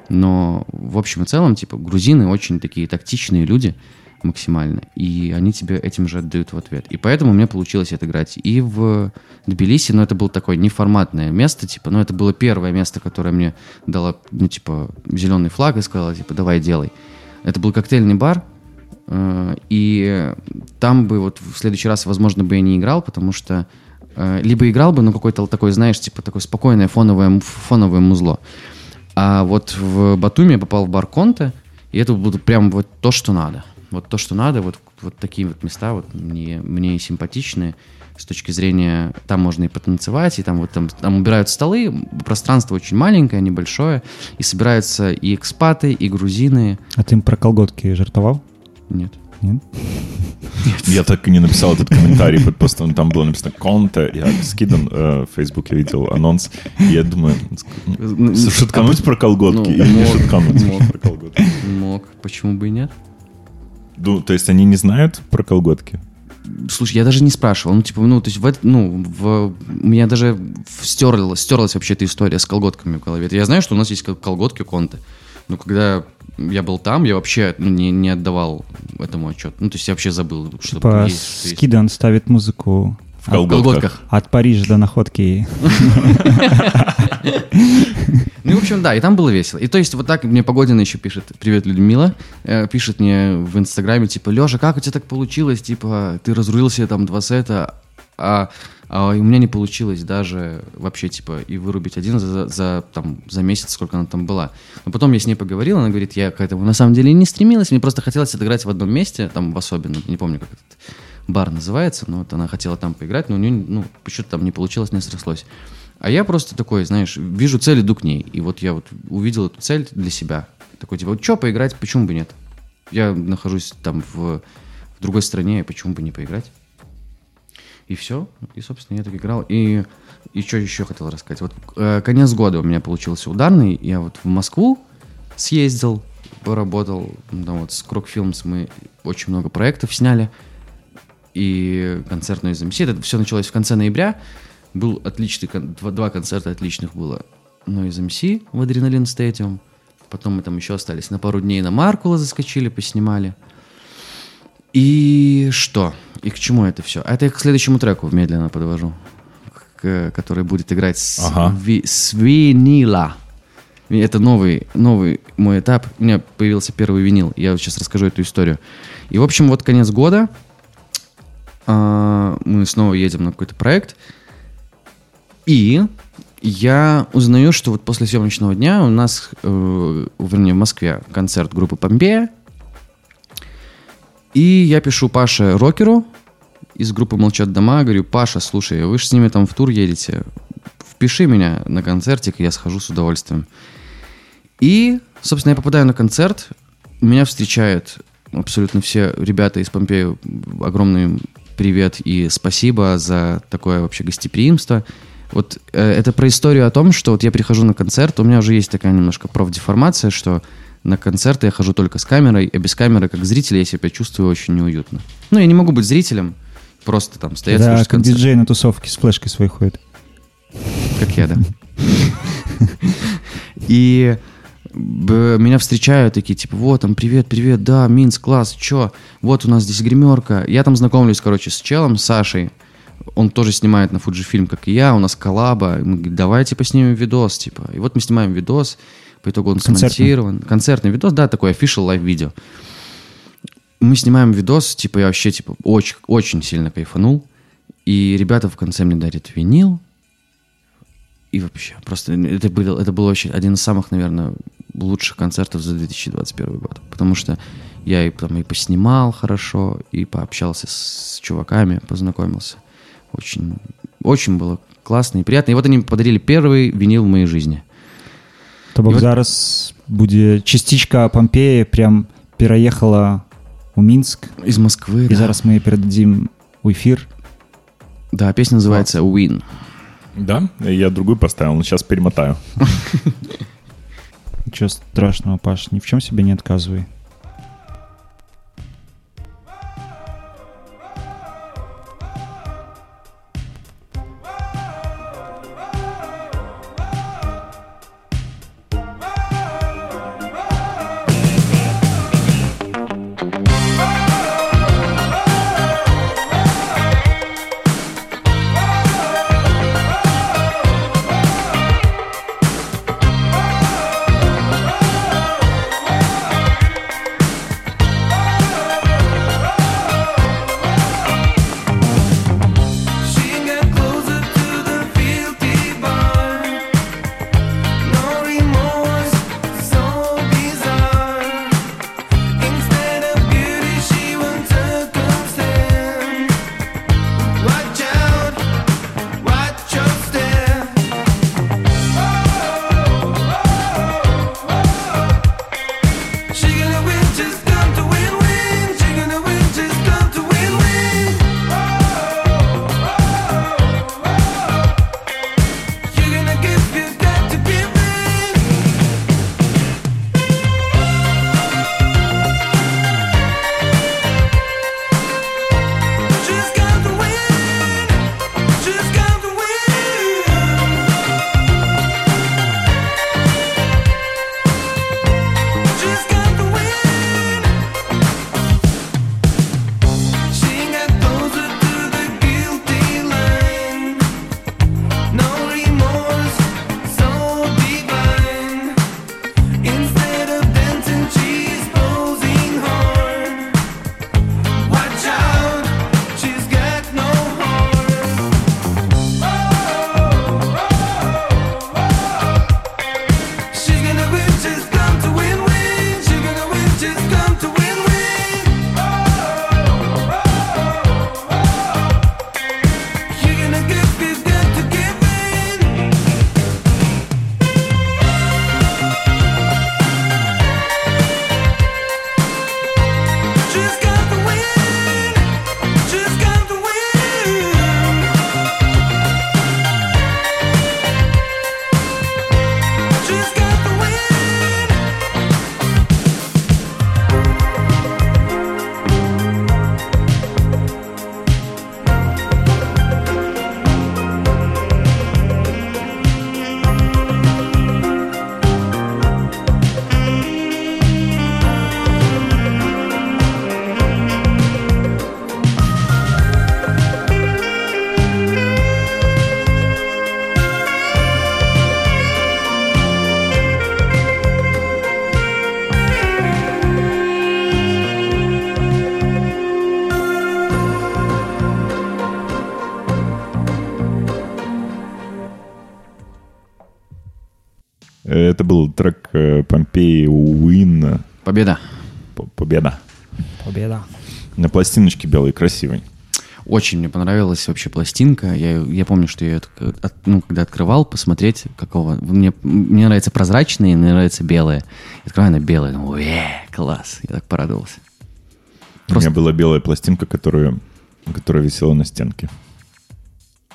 Но в общем и целом, типа, грузины очень такие тактичные люди максимально, и они тебе этим же отдают в ответ. И поэтому мне получилось это играть и в Тбилиси, но это было такое неформатное место, типа, ну, это было первое место, которое мне дало, ну, типа, зеленый флаг и сказала, типа, давай, делай. Это был коктейльный бар, э, и там бы вот в следующий раз, возможно, бы я не играл, потому что э, либо играл бы, но какой-то такой, знаешь, типа такое спокойное фоновое, фоновое музло. А вот в Батуми я попал в бар Конте, и это было прям вот то, что надо. Вот то, что надо, вот, вот такие вот места вот мне, мне и симпатичные с точки зрения, там можно и потанцевать, и там вот там, там убирают столы, пространство очень маленькое, небольшое, и собираются и экспаты, и грузины. А ты им про колготки жартовал? Нет. Нет? Я так и не написал этот комментарий под постом. Там было написано «Конте». Я скидан э, в Facebook, я видел анонс. И я думаю, ск- шуткануть про колготки Ну, или не мог, шуткануть мог. про колготки? Мог, почему бы и нет? Ну, то есть они не знают про колготки? Слушай, я даже не спрашивал. Ну, типа, ну, то есть, в, это- ну, в, у меня даже стерлась, стерлась вообще эта история с колготками в голове. Я знаю, что у нас есть кол- колготки конты. Но когда я был там, я вообще ну, не, не отдавал этому отчет. Ну, то есть я вообще забыл, что Типа есть. что есть. Скидан ставит музыку В колготках. от Парижа до находки. Ну, в общем, да, и там было весело. И то есть вот так мне Погодина еще пишет, привет, Людмила, э, пишет мне в Инстаграме, типа, Леша, как у тебя так получилось? Типа, ты разрулил себе там два сета, а, а у меня не получилось даже вообще, типа, и вырубить один за, за, там, за месяц, сколько она там была. Но потом я с ней поговорил, она говорит, я к этому на самом деле не стремилась, мне просто хотелось отыграть в одном месте, там в особенном, не помню, как этот бар называется, но вот она хотела там поиграть, но у нее, ну, почему-то там не получилось, не срослось. А я просто такой, знаешь, вижу цель, иду к ней. И вот я вот увидел эту цель для себя. Такой, типа, вот что поиграть, почему бы нет? Я нахожусь там в, в другой стране, почему бы не поиграть? И все. И, собственно, я так играл. И, что еще хотел рассказать? Вот э, конец года у меня получился ударный. Я вот в Москву съездил, поработал. Там вот с Крок Films мы очень много проектов сняли. И концертную из МС. Это все началось в конце ноября. Был отличный, два, два концерта отличных было. Ну, из МС в Адреналин Стадиум. Потом мы там еще остались на пару дней на Маркула заскочили, поснимали. И что? И к чему это все? Это я к следующему треку медленно подвожу, к- который будет играть с, Ага. ви- с винила. Ви- Это новый, новый мой этап. У меня появился первый винил. Я сейчас расскажу эту историю. И, в общем, вот конец года. А, Мы снова едем на какой-то проект. И я узнаю, что вот после съемочного дня у нас, э, вернее, в Москве концерт группы Помпея. И я пишу Паше Рокеру из группы «Молчат дома». Говорю, Паша, слушай, вы же с ними там в тур едете впиши меня на концертик, я схожу с удовольствием. И, собственно, я попадаю на концерт, меня встречают абсолютно все ребята из Помпеи. Огромный им привет и спасибо за такое вообще гостеприимство. Вот э, это про историю о том, что вот я прихожу на концерт, у меня уже есть такая немножко профдеформация, что на концерты я хожу только с камерой, а без камеры, как зритель, я себя чувствую очень неуютно. Ну, я не могу быть зрителем, просто там стоять, Да, как концерт. диджей на тусовке с флешкой своей ходит. Как я, да. И меня встречают такие, типа, вот, там, привет, привет, да, Минск, класс, чё? Вот у нас здесь гримерка. Я там знакомлюсь, короче, с челом, с Сашей. Он тоже снимает на Фуджифильм, как и я, у нас коллаба. Мы говорим, давай, типа, снимем видос, типа. И вот мы снимаем видос, по итогу он Концертный? смонтирован. Концертный видос, да, такой official live видео. Мы снимаем видос, типа, я вообще, типа, очень, очень сильно кайфанул. И ребята в конце мне дарят винил, и вообще, просто это, был, это был очень один из самых, наверное, лучших концертов за 2021 год. Потому что я и, там, и поснимал хорошо, и пообщался с чуваками, познакомился. Очень, очень было классно и приятно. И вот они подарили первый винил в моей жизни. То бок І от- зараз будзе частичка Помпеі прям пераехала у Мінск Из Москвы. і да. зараз мы перададзім у эфир Да, песня называется Win. Да? Я другую поставил, но сейчас перемотаю. Ничего страшного, Паш, ни в чем себе не отказывай. Это был трек э, Помпеи Уин. Победа. Победа. Победа. На пластиночке белой, красивой. Очень мне понравилась вообще пластинка. Я, я помню, что я ее от- от- ну, когда открывал, посмотреть, какого... Мне, мне нравятся прозрачные, мне нравятся белые. Я открываю на белые, думаю, э, класс. Я так порадовался. У Просто- меня была белая пластинка, которую, которая висела на стенке.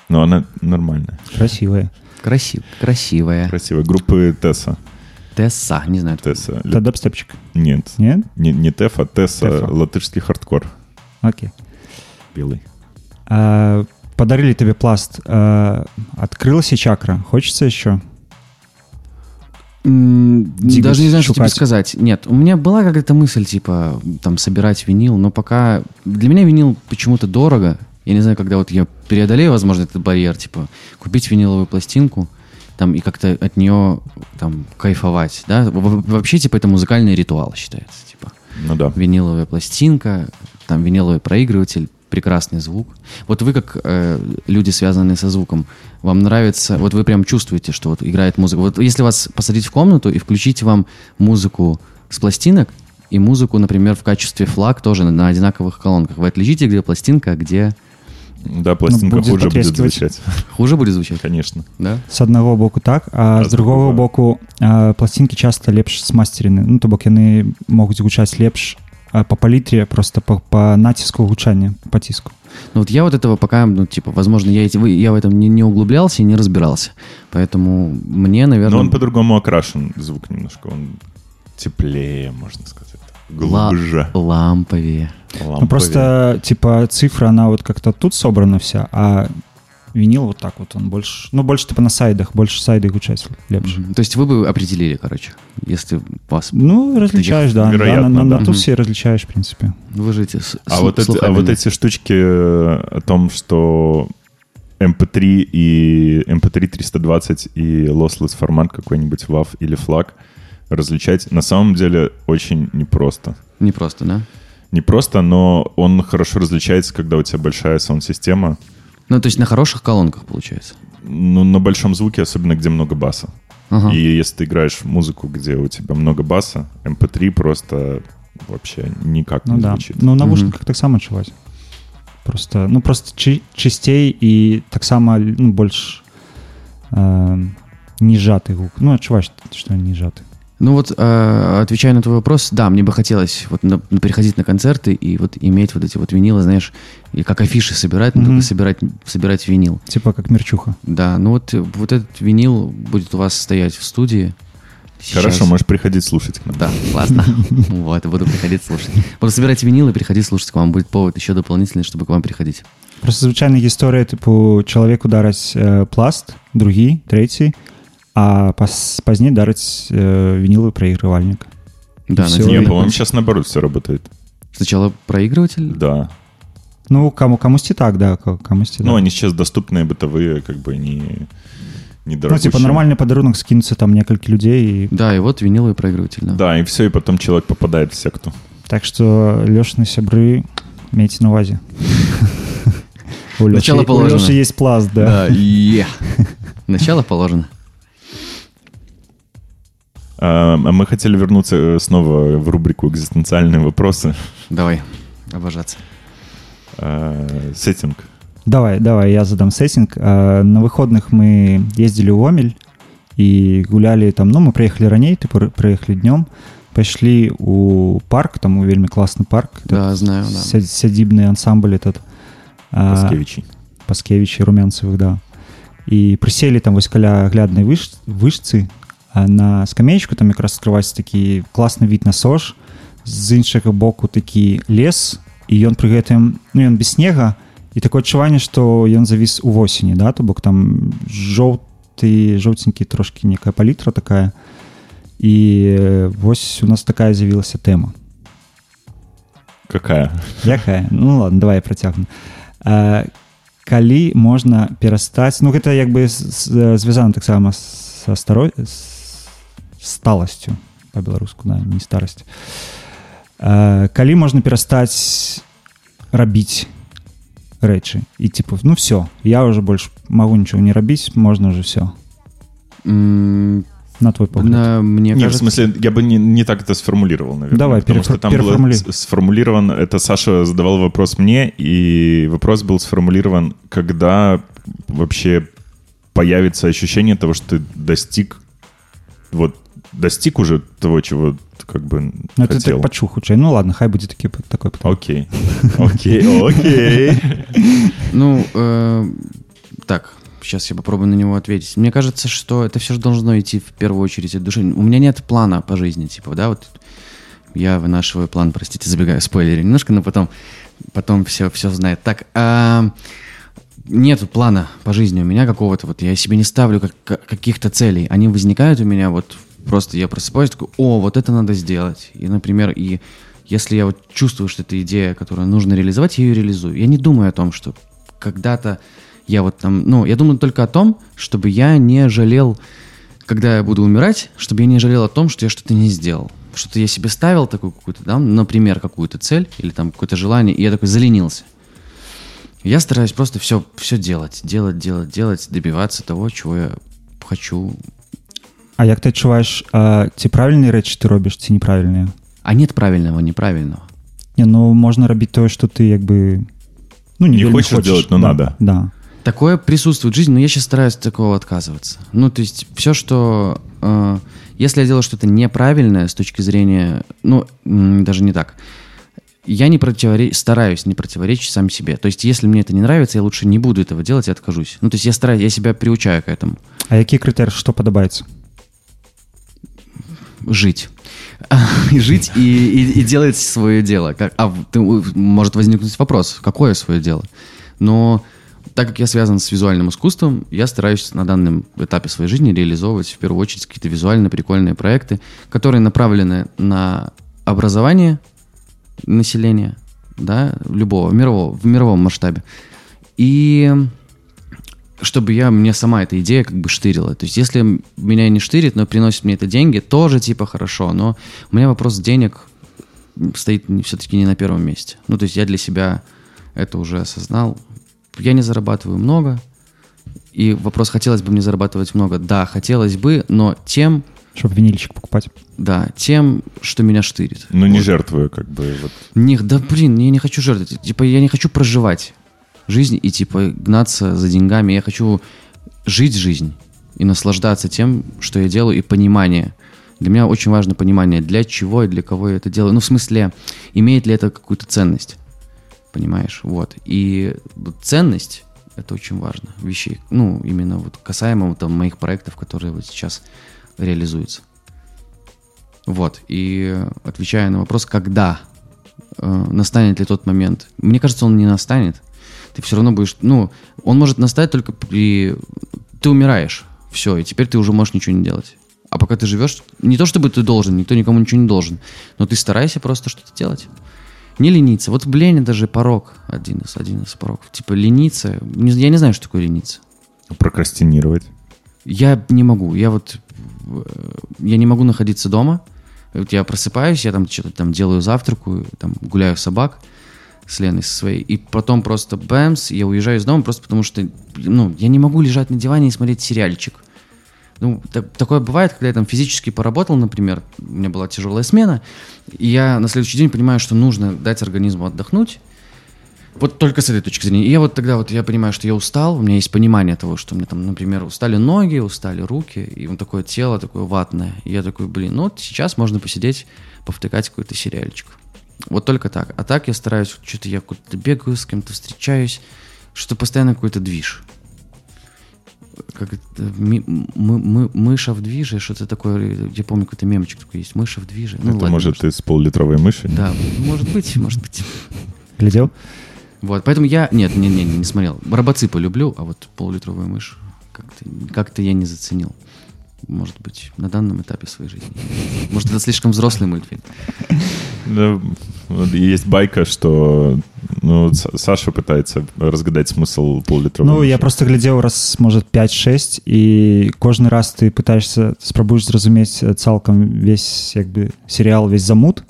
Но она нормальная, Красивые. Красив, красивая. красивая. Группы Тесса. Тесса, не знаю. Тесса. Это дабстепчик. Нет. Нет? Не, не Теф, а Тесса. Тефа. Латышский хардкор. Окей. Белый. А, подарили тебе пласт. А, открылась и чакра. Хочется еще? М, Двигать, Даже не знаю, что тебе сказать. Нет, у меня была какая-то мысль, типа, там, собирать винил, но пока... Для меня винил почему-то дорого. Я не знаю, когда вот я преодолею, возможно, этот барьер, типа, купить виниловую пластинку, там, и как-то от нее, там, кайфовать, да? Вообще, типа, это музыкальный ритуал считается, типа. Ну да. Виниловая пластинка, там, виниловый проигрыватель, прекрасный звук. Вот вы, как э, люди, связанные со звуком, вам нравится, вот вы прям чувствуете, что вот играет музыка. Вот если вас посадить в комнату и включить вам музыку с пластинок и музыку, например, в качестве флаг тоже на, на одинаковых колонках, вы отличите, где пластинка, а где Да, пластинка Ну, будет хуже будет потрескивать. звучать. хуже будет звучать, Конечно. да? С одного боку так, а, А з з другого другого? боку а, пластинкі часта лепш смастерены ну то бок яны могуць гучаць лепш а, по палітры просто по, по націску гучання по ціску Ну вот я вот этого пока, ну типа, возможно, я, эти, вы- я в этом не, не углублялся и не разбирался. Поэтому мне, наверное... Но он по-другому окрашен, звук немножко. Он теплее, можно сказать. ла- Глубже. ламповее. ну, просто типа цифра она вот как-то тут собрана вся а винил вот так вот он больше ну больше типа на сайдах больше сайды гучаць лепш Мгм. То есть вы бы определили, короче, если вас... ну различаешь да, да Вероятно, на, на, да. на тусе различаешь в принципе Вы же эти с- А слу- вот, эти, а вот эти штучки э, о том, что MP3 и MP3 320 и lossless формат какой-нибудь WAV или FLAC различать на самом деле очень непросто. Не просто, да? Не просто, но он хорошо различается, когда у тебя большая саунд-система. Ну, то есть на хороших колонках, получается. Ну, на большом звуке, особенно где много баса. Ага. И если ты играешь музыку, где у тебя много баса, MP3 просто вообще никак ну не да звучит. ну навушниках таксама адчуваць просто ну просто чы, чысцей і таксама ну, больш э, ніжаты гук ну адчуваць что ніжаты Ну вот, э, отвечая на твой вопрос, да, мне бы хотелось вот на- на- приходить на концерты и вот иметь вот эти вот винилы, знаешь, и как афиши собирать, но Мгм. только собирать, собирать винил. типа как мерчуха Да, ну вот, э, вот этот винил будет у вас стоять в студии. Сейчас. Хорошо, можешь приходить слушать к нам. Да, классно. Вот, буду приходить слушать. Буду собирать винил и приходить слушать к вам. Будет повод еще дополнительный, чтобы к вам приходить. просто звычайная гісторыя типу чалавек удараць э, пласт другі трэці а пас, пазней дарыць э, вінілы праігрывальнік Да, всё, на Не, и- тебе- по-моему, сейчас наоборот все работает. Сначала проигрыватель. Да. ну каму камусьці так да ка- камусьці Ну, да. они сейчас доступные, бытовые, как бы не, не ну типа нормальный падарунак скінуцца там некалькі людзей і Да, и вот виниловый проигрыватель. Да. Да, и все, и потом человек попадает в секту. Так что лёшны сябры мейце на увазе У Лёшы- Начало у положено. Лёшы есть пласт да, Да, е. Начало положено. А, а мы хотели вернуться э, снова в рубрику «Экзистенциальные вопросы». Давай, обожаться. А, Сеттинг. давай давай я задам сеттинг А, на выходных мы ездили ў омель і гулялі там ну мы прыехалі раней ты прыехалі днём пайшлі у парк там у вельмі класны парк Да, знаю, да. Ся- сядзібны ансамбль этот а, Паскевичи. паскевічі румянцевых да і прыселі там вось каля агляднай выш вышцы а на скамеечку там якраз скрываць такі класны від на сож з іншага боку такі лес і ён пры гэтым ну ён без снега і такое адчуванне што ён завіс у восені да то бок там жоўты жоўценькі трошки некая палітра такая і э, вось у нас такая з'явілася тэма Какая? якая ну ладно давай я працягну а, калі можна перастаць ну гэта як бы з- з- звязана таксама са старой з сталасцю по-беларуску да, не старасць а, калі можна перастаць рабіць рэчы і типу ну все я уже больш магу нічого не рабіць можна уже все М, на твой погляд? На- мне Не, в кажется, смысле, я бы не, не так это сформулировал, наверное. Давай, потому перефор- что там было переформулируй. с- сформулирован, это Саша задавал вопрос мне, и вопрос был сформулирован, когда вообще появится ощущение того, что ты достиг, вот, достиг уже того, чего ты как бы Ну, это хотел. так почух учай. Ну ладно, хай будет таки, такой потом. Окей, окей, окей. Ну, э, так, сейчас я попробую на него ответить. Мне кажется, что это все же должно идти в первую очередь от души. У меня нет плана по жизни, типа, да, вот я вынашиваю план, простите, забегаю, спойлеры немножко, но потом, потом все, все знает. Так, а, нет плана по жизни у меня какого-то, вот я себе не ставлю как- каких-то целей. Они возникают у меня вот просто я просыпаюсь, такой, о, вот это надо сделать. И, например, и если я вот чувствую, что это идея, которую нужно реализовать, я ее реализую. Я не думаю о том, что когда-то я вот там, ну, я думаю только о том, чтобы я не жалел, когда я буду умирать, чтобы я не жалел о том, что я что-то не сделал. Что-то я себе ставил такую какую-то, да, например, какую-то цель или там какое-то желание, и я такой заленился. Я стараюсь просто все, все делать, делать, делать, делать, добиваться того, чего я хочу. А як ти відчуваєш, а, ці правильні речі ти робиш, ці неправильні? А нет правильного, неправильного. Не, ну можна робити те, що ти якби ну, Не вельми хочеш делать, но да, надо. Да. Такое присутствует в жизни, но я сейчас стараюсь от такого отказываться. Ну, то есть все, что... э, если я делаю что-то неправильное с точки зрения... Ну, м, даже не так. Я не противоре... стараюсь не противоречить сам себе. То есть если мне это не нравится, я лучше не буду этого делать и откажусь. Ну, то есть я стараюсь, я себя приучаю к этому. А які критерії, що подобається? Жить. Жить и, и, и делать свое дело. А в- ты- может возникнуть вопрос, какое свое дело? Но так как я связан с визуальным искусством, я стараюсь на данном этапе своей жизни реализовывать в первую очередь какие-то визуально прикольные проекты, которые направлены на образование населения, да, любого, мирового, в мировом масштабе. И чтобы я, мне сама эта идея как бы штырила. То есть если меня не штырит, но приносит мне это деньги, тоже типа хорошо. Но у меня вопрос денег стоит все-таки не на первом месте. Ну, то есть я для себя это уже осознал. Я не зарабатываю много. И вопрос, хотелось бы мне зарабатывать много? Да, хотелось бы, но тем, Щоб вінільчик покупати. да, тем, что меня штырит. Ну, не Вот. жертвуя, как бы, вот. Не, да блин, я не хочу жертвовать. Типа, я не хочу проживать жизнь и типа гнаться за деньгами. Я хочу жить жизнь и наслаждаться тем, что я делаю, и понимание. Для меня очень важно понимание, для чего и для кого я это делаю. Ну, в смысле, имеет ли это какую-то ценность. Понимаешь? Вот. И ценность это очень важно. Вещей, ну, именно вот касаемо там, моих проектов, которые вот сейчас реализуются. Вот. И отвечая на вопрос, когда э, настанет ли тот момент, мне кажется, он не настанет. Ты все равно будешь, ну, он может настать только при... Ты умираешь, все, и теперь ты уже можешь ничего не делать. А пока ты живешь, не то чтобы ты должен, никто никому ничего не должен, но ты старайся просто что-то делать. Не лениться. Вот в Лене даже порог один из, один из пороков. Типа лениться. Я не знаю, что такое лениться. прокрастинировать. Я не могу. Я вот э, я не могу находиться дома. Вот я просыпаюсь, я там что-то там делаю завтраку, там гуляю собак с Леной со своей, и потом просто бэмс, я уезжаю из дома просто потому что, ну, я не могу лежать на диване и смотреть сериальчик. Ну, так- такое бывает, когда я там физически поработал, например, у меня была тяжелая смена, и я на следующий день понимаю, что нужно дать организму отдохнуть, вот только с этой точки зрения. И я вот тогда вот я понимаю, что я устал, у меня есть понимание того, что меня там, например, устали ноги, устали руки, и вот такое тело такое ватное. И я такой, блин, ну вот сейчас можно посидеть, повтыкать какой-то сериальчик. Вот только так. А так я стараюсь, что-то я куда-то бегаю, с кем-то встречаюсь, что постоянно какой-то движ. Как это, ми- мы, мы- мыша в движе, что-то такое, я помню, какой-то мемчик такой есть, мыша в движе. Ну, Это ладно, может из поллитровой мыши? Да, может быть, может быть. Глядел? Вот, поэтому я... Нет, не, не, не смотрел. Робоципа люблю, а вот полулитровую мышь как-то как я не заценил. Может быть, на данном этапе своей жизни. Может, это слишком взрослый мультфильм. Да, вот есть байка, что ну, вот Са- Саша пытается разгадать смысл поллитровой Ну, я мыши. просто глядзеў раз можа 5-6 і кожны раз ты пытаешься спрабуеш зразумець э, цалкам весь як бы серыял весь замут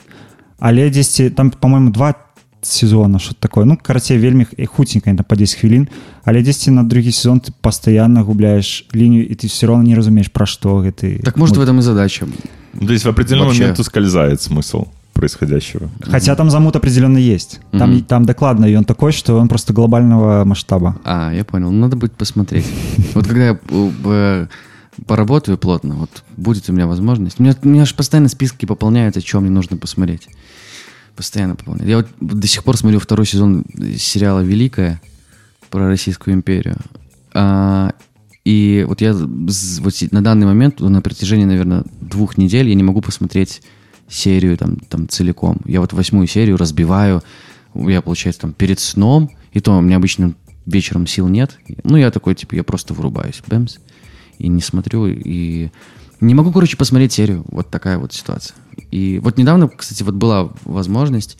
але дзесьці там по-моему два сезона что такое ну карацей вельмі і хуценька там по 10 хвілін але дзесьці на другі сезон ты пастаянна губляешь лінію і ты все равно не разумеешь пра што гэты Так может в этом и задача. Ну, То есть в определенный Вообще. момент ускользает смысл происходящего. хотя там замут определенно есть там Мгм. там докладно и он такой что он просто глобального масштаба А, я понял. Надо будет посмотреть. Вот когда я э, поработаю плотно, вот будет у меня возможность. У меня, у меня же постоянно списки пополняются, что мне нужно посмотреть. Постоянно пополняют. Я вот до сих пор смотрю второй сезон сериала «Великая» про Российскую империю. А, и вот я вот на данный момент, на протяжении, наверное, двух недель я не могу посмотреть серию там, там целиком. Я вот восьмую серию разбиваю, я, получается, там перед сном, и то у меня обычно вечером сил нет. Ну, я такой, типа, я просто вырубаюсь, бэмс, и не смотрю, и не могу, короче, посмотреть серию. Вот такая вот ситуация. И вот недавно, кстати, вот была возможность,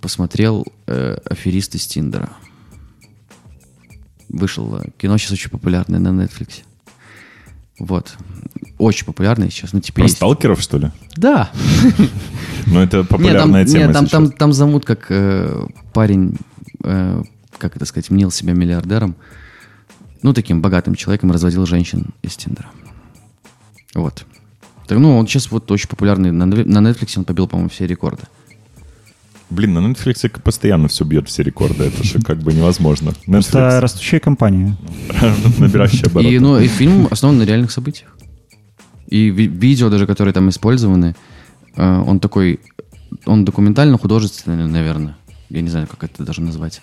посмотрел э, «Аферисты с Тиндера». Вышло кино сейчас очень популярное на Netflix. Вот. Очень популярное сейчас. Ну, типа, Про есть... сталкеров, что ли? Да. Ну, это популярная тема нет, там, там, там зовут как э, парень, э, как это сказать, мнил себя миллиардером. Ну, таким богатым человеком разводил женщин из Тиндера. Вот. Так, ну, он сейчас вот очень популярный. На Netflix он побил, по-моему, все рекорды. Блин, на Netflix постоянно все бьет все рекорды. Это же как бы невозможно. Netflix растущая компания набирающая обороты. И, ну, и фильм основан на реальных событиях. И ви- видео даже, которые там использованы, э, он такой, он документально-художественный, наверное. Я не знаю, как это даже назвать.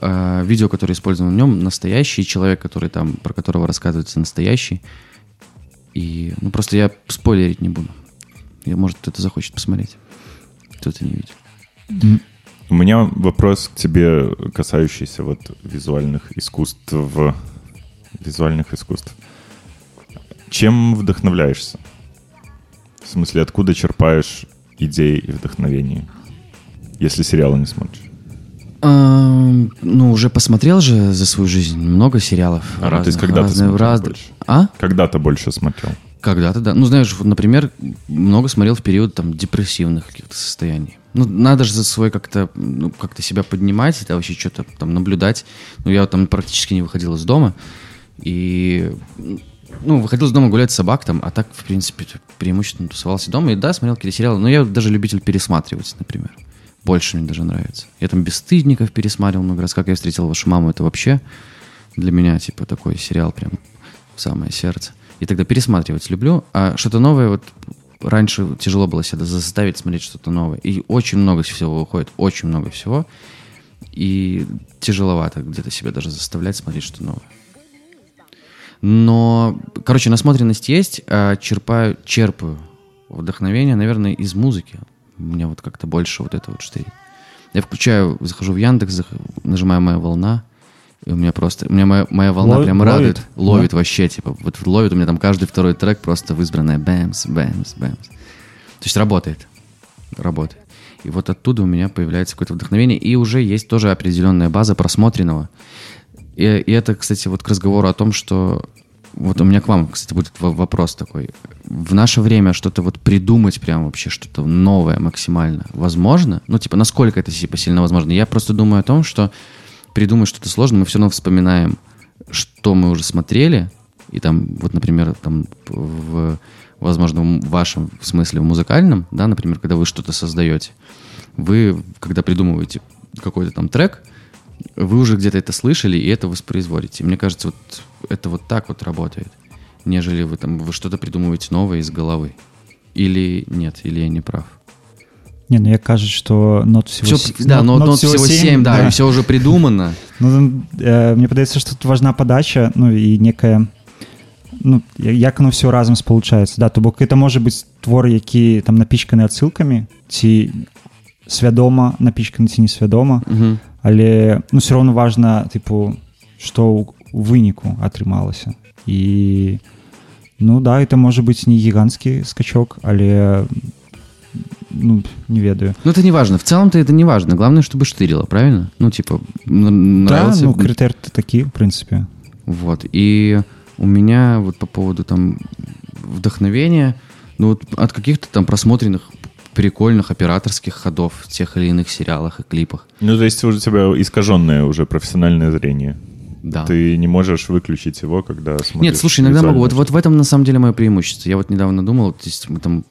Э, Видео, которое использовано в нем, настоящий человек, который там, про которого рассказывается, настоящий. И, ну, просто я спойлерить не буду. Я, может, кто-то захочет посмотреть. Кто-то не видел. У меня вопрос к тебе, касающийся вот визуальных искусств. Визуальных искусств. Чем вдохновляешься? В смысле, откуда черпаешь идеи и вдохновение? Если сериалы не смотришь. Ну, уже посмотрел же за свою жизнь много сериалов. А, ну, то есть разных, смотрел разных- больше? А? Когда-то больше смотрел. Когда-то, да. Ну, знаешь, вот, например, много смотрел в период там депрессивных каких-то состояний. Ну, надо же за свой как-то, ну, как-то себя поднимать, это вообще что-то там наблюдать. Ну, я там практически не выходил из дома. И, ну, выходил из дома гулять с собак там, а так, в принципе, преимущественно тусовался дома. И да, смотрел какие-то сериалы, но я даже любитель пересматривать, например. Больше мне даже нравится. Я там «Бесстыдников» пересматривал много раз. «Как я встретил вашу маму» — это вообще для меня, типа, такой сериал прям в самое сердце. И тогда пересматривать люблю. А что-то новое вот раньше тяжело было себя заставить смотреть что-то новое. И очень много всего выходит, очень много всего. И тяжеловато где-то себя даже заставлять смотреть что-то новое. Но, короче, насмотренность есть, а черпаю, черпаю вдохновение, наверное, из музыки. У меня вот как-то больше вот это вот штырит. Я включаю, захожу в Яндекс, нажимаю «Моя волна», и у меня просто, у меня моя, моя волна Ловит- прям ловит? радует, ловит вообще, типа, вот ловит у меня там каждый второй трек просто в избранное бэмс, бэмс, бэмс. То есть работает, работает. И вот оттуда у меня появляется какое-то вдохновение, и уже есть тоже определенная база просмотренного. И, и это, кстати, вот к разговору о том, что вот у меня к вам, кстати, будет во- вопрос такой. В наше время что-то вот придумать прям вообще что-то новое максимально возможно? Ну, типа, насколько это типа сильно возможно? Я просто думаю о том, что придумать что-то сложное, мы все равно вспоминаем, что мы уже смотрели, и там, вот, например, там в, возможно, в вашем в смысле, в музыкальном, да, например, когда вы что-то создаете, вы, когда придумываете какой-то там трек, вы уже где-то это слышали и это воспроизводите. Мне кажется, вот это вот так вот работает, нежели вы там вы что-то придумываете новое из головы. Или нет, или я не прав. не ну я кажуць что нот всего Всё- с- да, нот- но, нот но всего 7, да, и все уже придумано. Ну, э, мне падаецца что тут важна падача ну і некая ну я- як оно все разам спалучаецца да то бок это можа быць твор які там напічканы адсылкамі ці свядома напічканы ці несвядома Мгм. але ну все равно важна тыпу што ў у выніку атрымалася і ну да это можа быць не гіганцкі скачок але ну не ведаю Ну, это не важно. В целом-то это не важно. Главное, чтобы штырило, правильно? Ну, типа, н- да, нравился. ну крытэр такі в прынцыпе Вот. И у меня вот по поводу там вдохновения, ну вот от каких-то там просмотренных прикольных операторских ходов в тех или иных сериалах и клипах. Ну, то есть у тебя искаженное уже профессиональное зрение. Да. Ты не можешь выключить его, когда смотришь Нет, слушай, иногда могу. Вот, вот в этом на самом деле мое преимущество. Я вот недавно думал, то есть мы там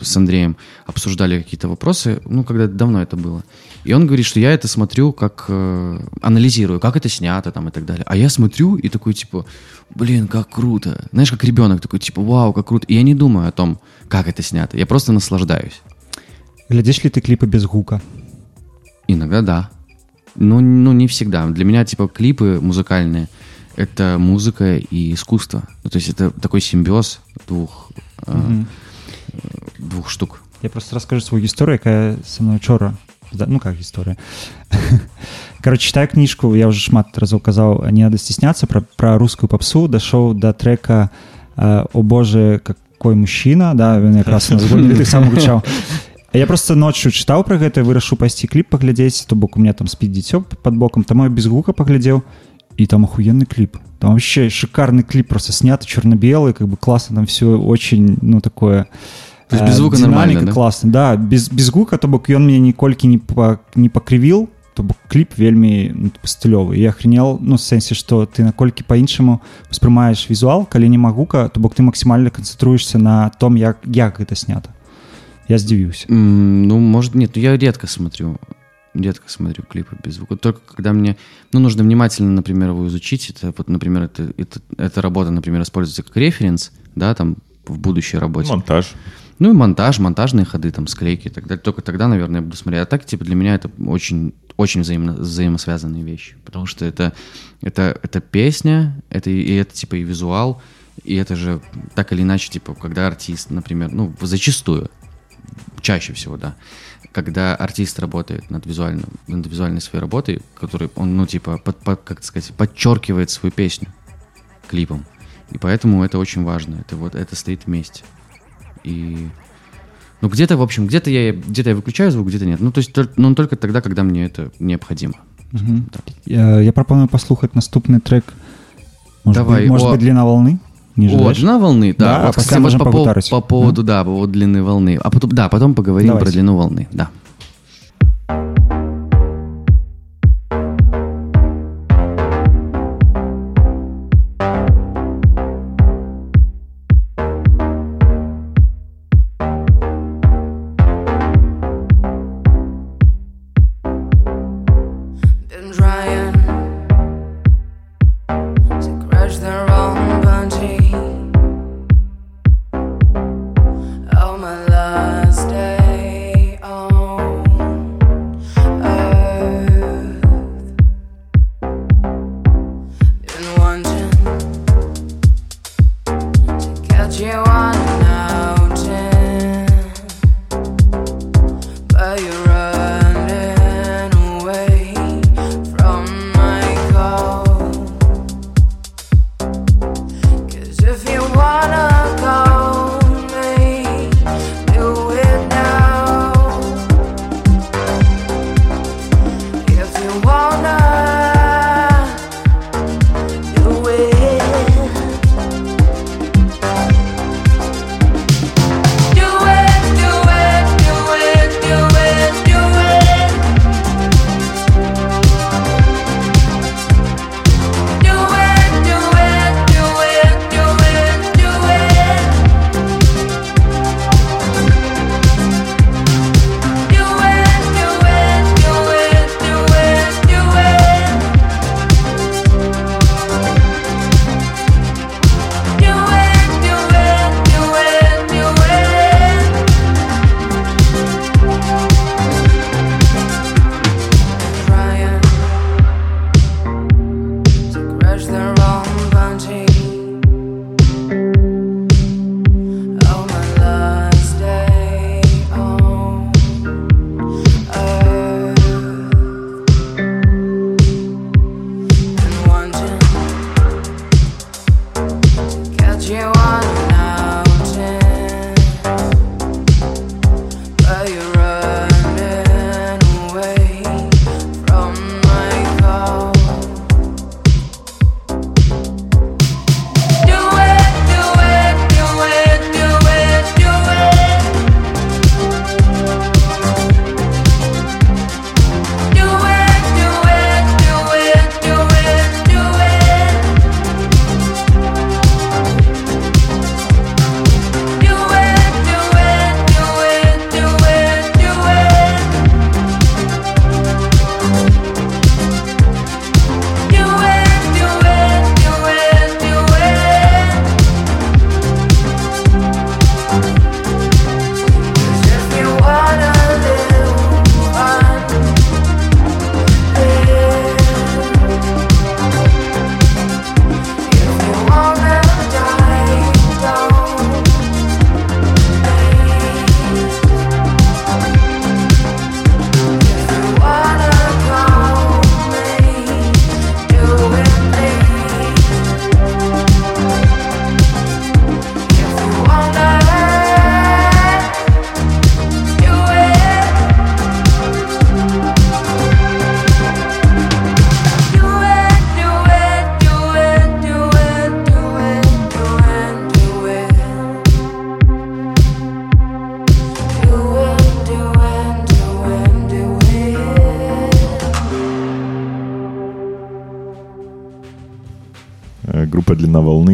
с Андреем обсуждали какие-то вопросы, ну, когда давно это было. И он говорит, что я это смотрю как... э, анализирую, как это снято там и так далее. А я смотрю и такой, типа, блин, как круто. Знаешь, как ребенок такой, типа, вау, как круто. И я не думаю о том, как это снято. Я просто наслаждаюсь. Глядишь ли ты клипы без гука? Иногда да. Ну, ну, не всегда. Для меня, типа, клипы музыкальные — это музыка и искусство. Ну, то есть это такой симбиоз двух, э, двух штук. Я просто расскажу свою историю, якая со мной вчора да, ну как история короче читаю книжку я уже шмат разоў казаў не надо стесняться про про русскую попсу дошел до трека э, о боже какой мужчина да ён якраз ты сам гучаў я просто ночью чытаў про гэта вырашу пайсці кліп паглядзець то бок у меня там спіць дзіцё под боком там я без гука паглядзеў и там охуенный клип там вообще шикарный клип просто снят черно-белый как бы классно там все очень ну такое То есть без э, звука динамика нормально, да? классно да без без гука то бок ён мне ніколькі не па, не пакрывіл то бок кліп вельмі ну, типа, стылёвы я охренел ну в сэнсе что ты наколькі по-іншаму успрымаеш візуал калі не магука то бок ты максімальна канцэнтруешься на том як як гэта снята я здзівіўся М, Ну, может, нет, ну, я редко смотрю, редко смотрю клипы без звука. Только когда мне, ну, нужно внимательно, например, его изучить. Это, вот, например, это, это, эта работа, например, используется как референс, да, там, в будущей работе. Монтаж. Ну, и монтаж, монтажные ходы, там, склейки и так далее. Только тогда, наверное, я буду смотреть. А так, типа, для меня это очень, очень взаимно, взаимосвязанные вещи. Потому что это, это, это песня, это, и это, типа, и визуал, и это же так или иначе, типа, когда артист, например, ну, зачастую, чаще всего, да, когда артист работает над визуальным, над визуальной своей работой, который он, ну, типа, под, под- как сказать, подчеркивает свою песню клипом. И поэтому это очень важно. Это вот это стоит вместе. И ну где-то, в общем, где-то я где-то я выключаю звук, где-то нет. Ну то есть, только, ну только тогда, когда мне это необходимо. Так. я, я прапаную паслухаць наступны трек может Давай, быть, может о- быть длина волны не ожидаешь? длина волны, да. Да, а вот, после кстати, можем по, погутарить. по поводу, да, по поводу длины волны. А потом, да, потом поговорим Давайте. про длину волны, да.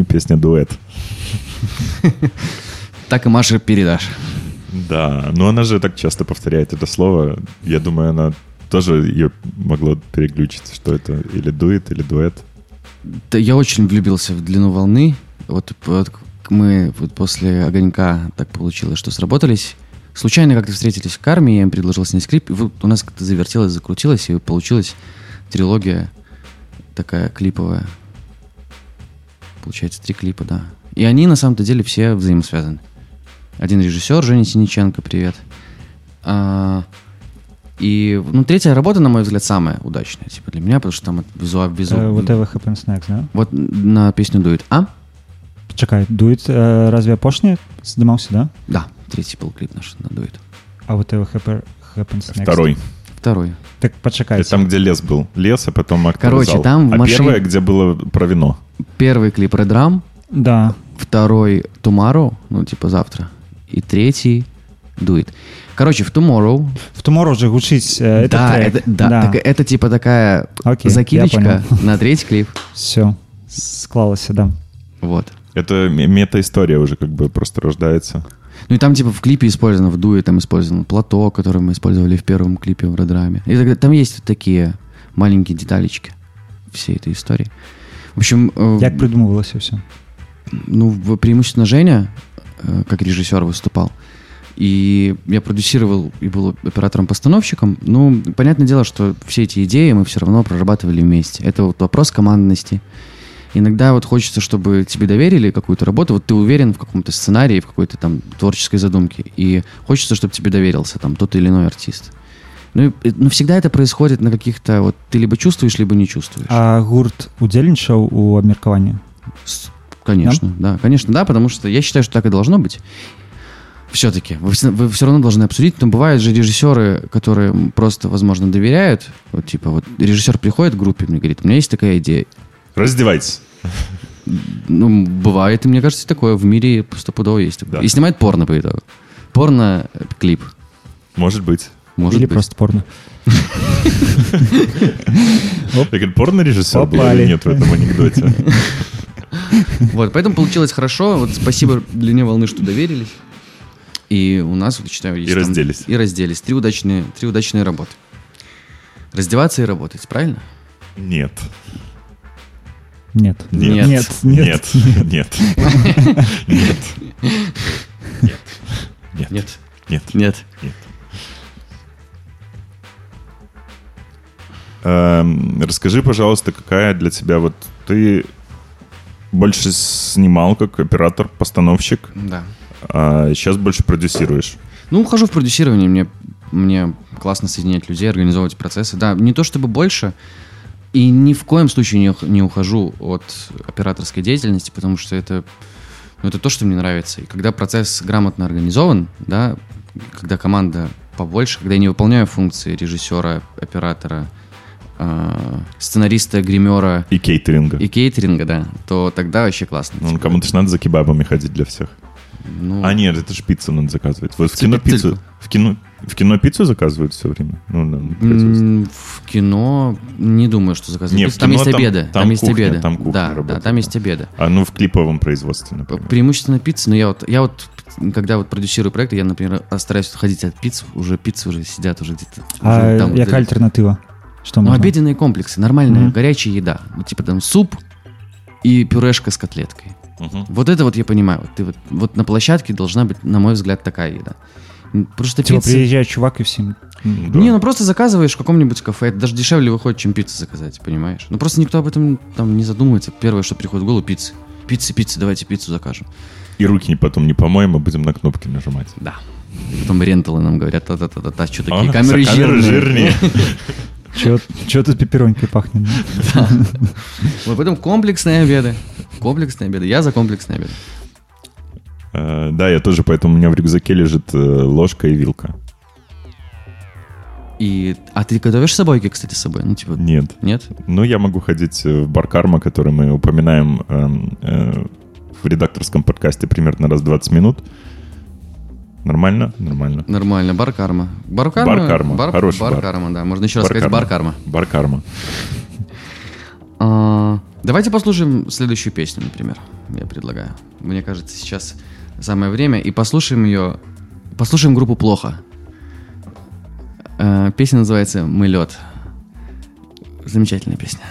«Длина волны», песня «Дуэт». Так и Маше передашь. Да, но она же так часто повторяет это слово. Я думаю, она тоже ее могло переключить, что это или дует, или дуэт. Да, я очень влюбился в длину волны. Вот, вот мы вот после огонька так получилось, что сработались. Случайно как-то встретились в карме, я им предложил снять клип. И вот у нас как-то завертелось, закрутилось, и получилась трилогия такая клиповая. Получается, три клипа, да. И они на самом-то деле все взаимосвязаны. Один режиссер, Женя Синиченко, привет. А, и, ну, третья работа, на мой взгляд, самая удачная, типа, для меня, потому что там визуал, визу... Whatever happens next, да? Вот на песню дует. А? Чекай, дует е, разве апошні здымаўся, да? Да, третий был клип наш на дует. А whatever happen- happens next. Второй. Второй. Так почекайте. Это там, где лес был. Лес, а потом актовый Короче, зал. там в А машине- первое, где было про вино. Первый клип Редрам, Да. второй Tomorrow, ну, типа завтра, и третий дует. Короче, в Tomorrow... В Tomorrow же гучить э, этот да, трек. это, да, так это типа такая Окей, закидочка на третий клип. Все. Склалося, да. Вот. Это мета-история уже как бы просто рождается. Ну и там типа в клипе использовано, в дуе там использовано плато, который мы использовали в первом клипе в Редраме. И так- там есть вот такие маленькие деталечки всей этой истории. В общем, э, Як придумывалося все? ну, преимущественно Женя, э, как режиссер, выступал. И я продюсировал и был оператором-постановщиком. Ну, понятное дело, что все эти идеи мы все равно прорабатывали вместе. Это вот вопрос командности. Иногда вот хочется, чтобы тебе доверили какую-то работу, вот ты уверен в каком-то сценарии, в какой-то там творческой задумке, и хочется, чтобы тебе доверился там тот или иной артист. Ну, и- но всегда это происходит на каких-то, вот ты либо чувствуешь, либо не чувствуешь. А гурт удзельнічаў у абмеркаванні С- Конечно, да? конечно, да, потому что я считаю, что так и должно быть. Все-таки вы, все- вы все равно должны обсудить, но бывают же режиссеры, которые просто, возможно, доверяют. Вот типа вот режиссер приходит к группе, мне говорит, у меня есть такая идея. Раздевайтесь. Ну, бывает, и мне кажется, такое в мире стопудово есть. Да. И снимает порно по итогу. Порно-клип. Может быть. Может или быть. просто порно Так порно-режиссер был Попали. или нет в этом анекдоте? Вот, поэтому получилось хорошо. Вот спасибо длине волны, что доверились. И у нас, вот, считаю, есть И там- разделись. И разделись. Три удачные, три удачные работы. Раздеваться и работать, правильно? Нет. Нет Нет. нет Нет. Нет. Нет. Нет. Нет. Нет. Нет. Нет. Эм, Расскажи, пожалуйста, какая для тебя вот ты больше снимал как оператор-постановщик, Да. а сейчас больше продюсируешь. Ну, ухожу в продюсирование, мне, мне классно соединять людей, организовывать процессы. Да, не то чтобы больше, и ни в коем случае не, не ухожу от операторской деятельности, потому что это, ну, это то, что мне нравится. И когда процесс грамотно организован, да, когда команда побольше, когда я не выполняю функции режиссера, оператора, э, сценариста, гримера И кейтеринга. и кейтеринга, да, то тогда вообще классно. Ну, Типа, кому-то же надо за кебабами ходить для всех. ну, А нет, это же пиццу надо заказывать. Вот в кино пиццу. в кино, в кино пиццу заказывают все время. Ну, да, на В кино не думаю, что заказывать. Не, пиццу. в там кино есть там- обеды. там Там, есть кухня, обеды. там кухня да, да, работает, там да. есть обеды. А ну в клиповом производстве, например. Преимущественно пицца, но я вот, я вот, когда вот продюсирую проекты, я, например, стараюсь ходить от пицц, уже пиццы уже сидят уже где-то. А уже там вот яка эти- альтэрнатыва что Ну, можна? обеденные комплексы, нормальная, Мгм. горячая еда. Вот, типа там суп и пюрешка с котлеткой. Мгм. Вот это вот я понимаю. Вот, ты вот, вот на площадке должна быть, на мой взгляд, такая еда. Просто Типа пицца... приезжает чувак и всем Да. Не, ну просто заказываешь в каком-нибудь кафе. Это даже дешевле выходит, чем пиццу заказать, понимаешь? Ну просто никто об этом там не задумывается. Первое, что приходит в голову, пиццы. Пиццы, пиццы, давайте пиццу закажем. И руки потом не помоем, а будем на кнопки нажимать. Да. И потом ренталы нам говорят, та-та-та-та-та, что такие А, камеры камеры жирные. Чё тут пепперонькой пахнет? да? Вот поэтому комплексные обеды. Комплексные обеды. Я за комплексные обеды. Э, Да, я тоже, поэтому у меня в рюкзаке лежит э, ложка и вилка. И... А ты готовишь собойки, кстати, с собой? Ну, типа... Нет. Нет? Ну, я могу ходить э, в бар Карма, который мы упоминаем эм, э, в редакторском подкасте примерно раз в 20 минут. Нормально? Нормально. Нормально. Бар карма. Бар карма? Бар карма. Бар, Хороший бар бар. карма, да. Можно еще раз сказать бар карма. Бар Карма. А, Давайте послушаем следующую песню, например. Я предлагаю. Мне кажется, сейчас самое время. И послушаем ее. Послушаем группу Плохо. Э, Песня называется Мы лед. Замечательная песня.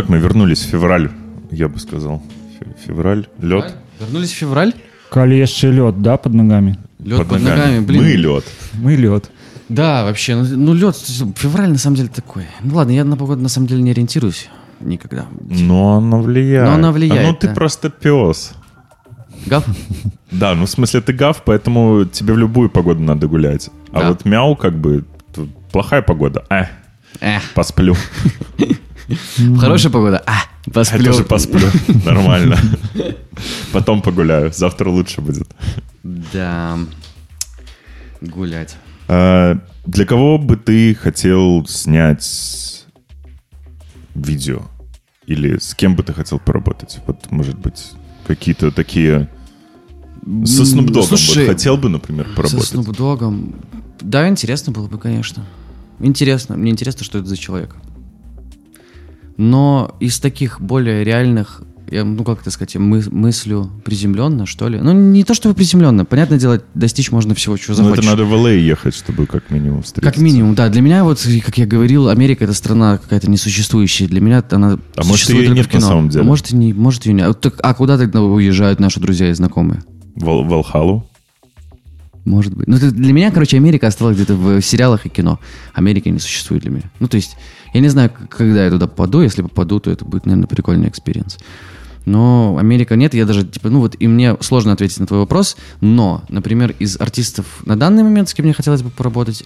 Так, мы вернулись в февраль, я бы сказал. Фе- Февраль, лед. Вернулись в февраль. Яшчэ лед да под ногами Лед под, ногами, блин. Мы лед. мы лед Да, вообще, ну, ну лед, февраль на самом деле такой. Ну ладно, я на погоду на самом деле не ориентируюсь никогда. Но она влияет. Но она влияет, А ну ты да. просто пес. Гав? Да, ну в смысле ты гав, поэтому тебе в любую погоду надо гулять. А Да. вот мяу как бы плохая погода. Э, Эх, посплю. хорошая погода. А, Я посплю. тоже посплю. Нормально. Потом погуляю. Завтра лучше будет. Да. Гулять. А, Для кого бы ты хотел снять видео? Или с кем бы ты хотел поработать? Вот, может быть, какие-то такие... Со Dogg'ом слушай, вот хотел бы, например, Со поработать? Snoop Dogg'ом. Да, интересно было бы, конечно. Интересно. Мне интересно, что это за человек. Но из таких более реальных я, ну как это сказать, мы, мыслю приземленно, что ли. Ну, не то чтобы приземленно. Понятное дело, достичь можно всего, чего Ну, захочешь. это надо в LA ехать, чтобы как минимум встретиться. Как минимум, да. Для меня, вот, как я говорил, Америка это страна какая-то несуществующая. Для меня она А может, ее нет в кино. на самом деле? А может, и не, может, ее нет. А, так- а куда тогда уезжают наши друзья и знакомые? Вал- Валхалу? Может быть. Ну, для меня, короче, Америка осталась где-то в сериалах и кино. Америка не существует для меня. Ну, то есть, я не знаю, когда я туда попаду. Если попаду, то это будет, наверное, прикольный experience. Но Америка нет, я даже, типа, ну вот, и мне сложно ответить на твой вопрос, но, например, из артистов на данный момент, с кем мне хотелось бы поработать,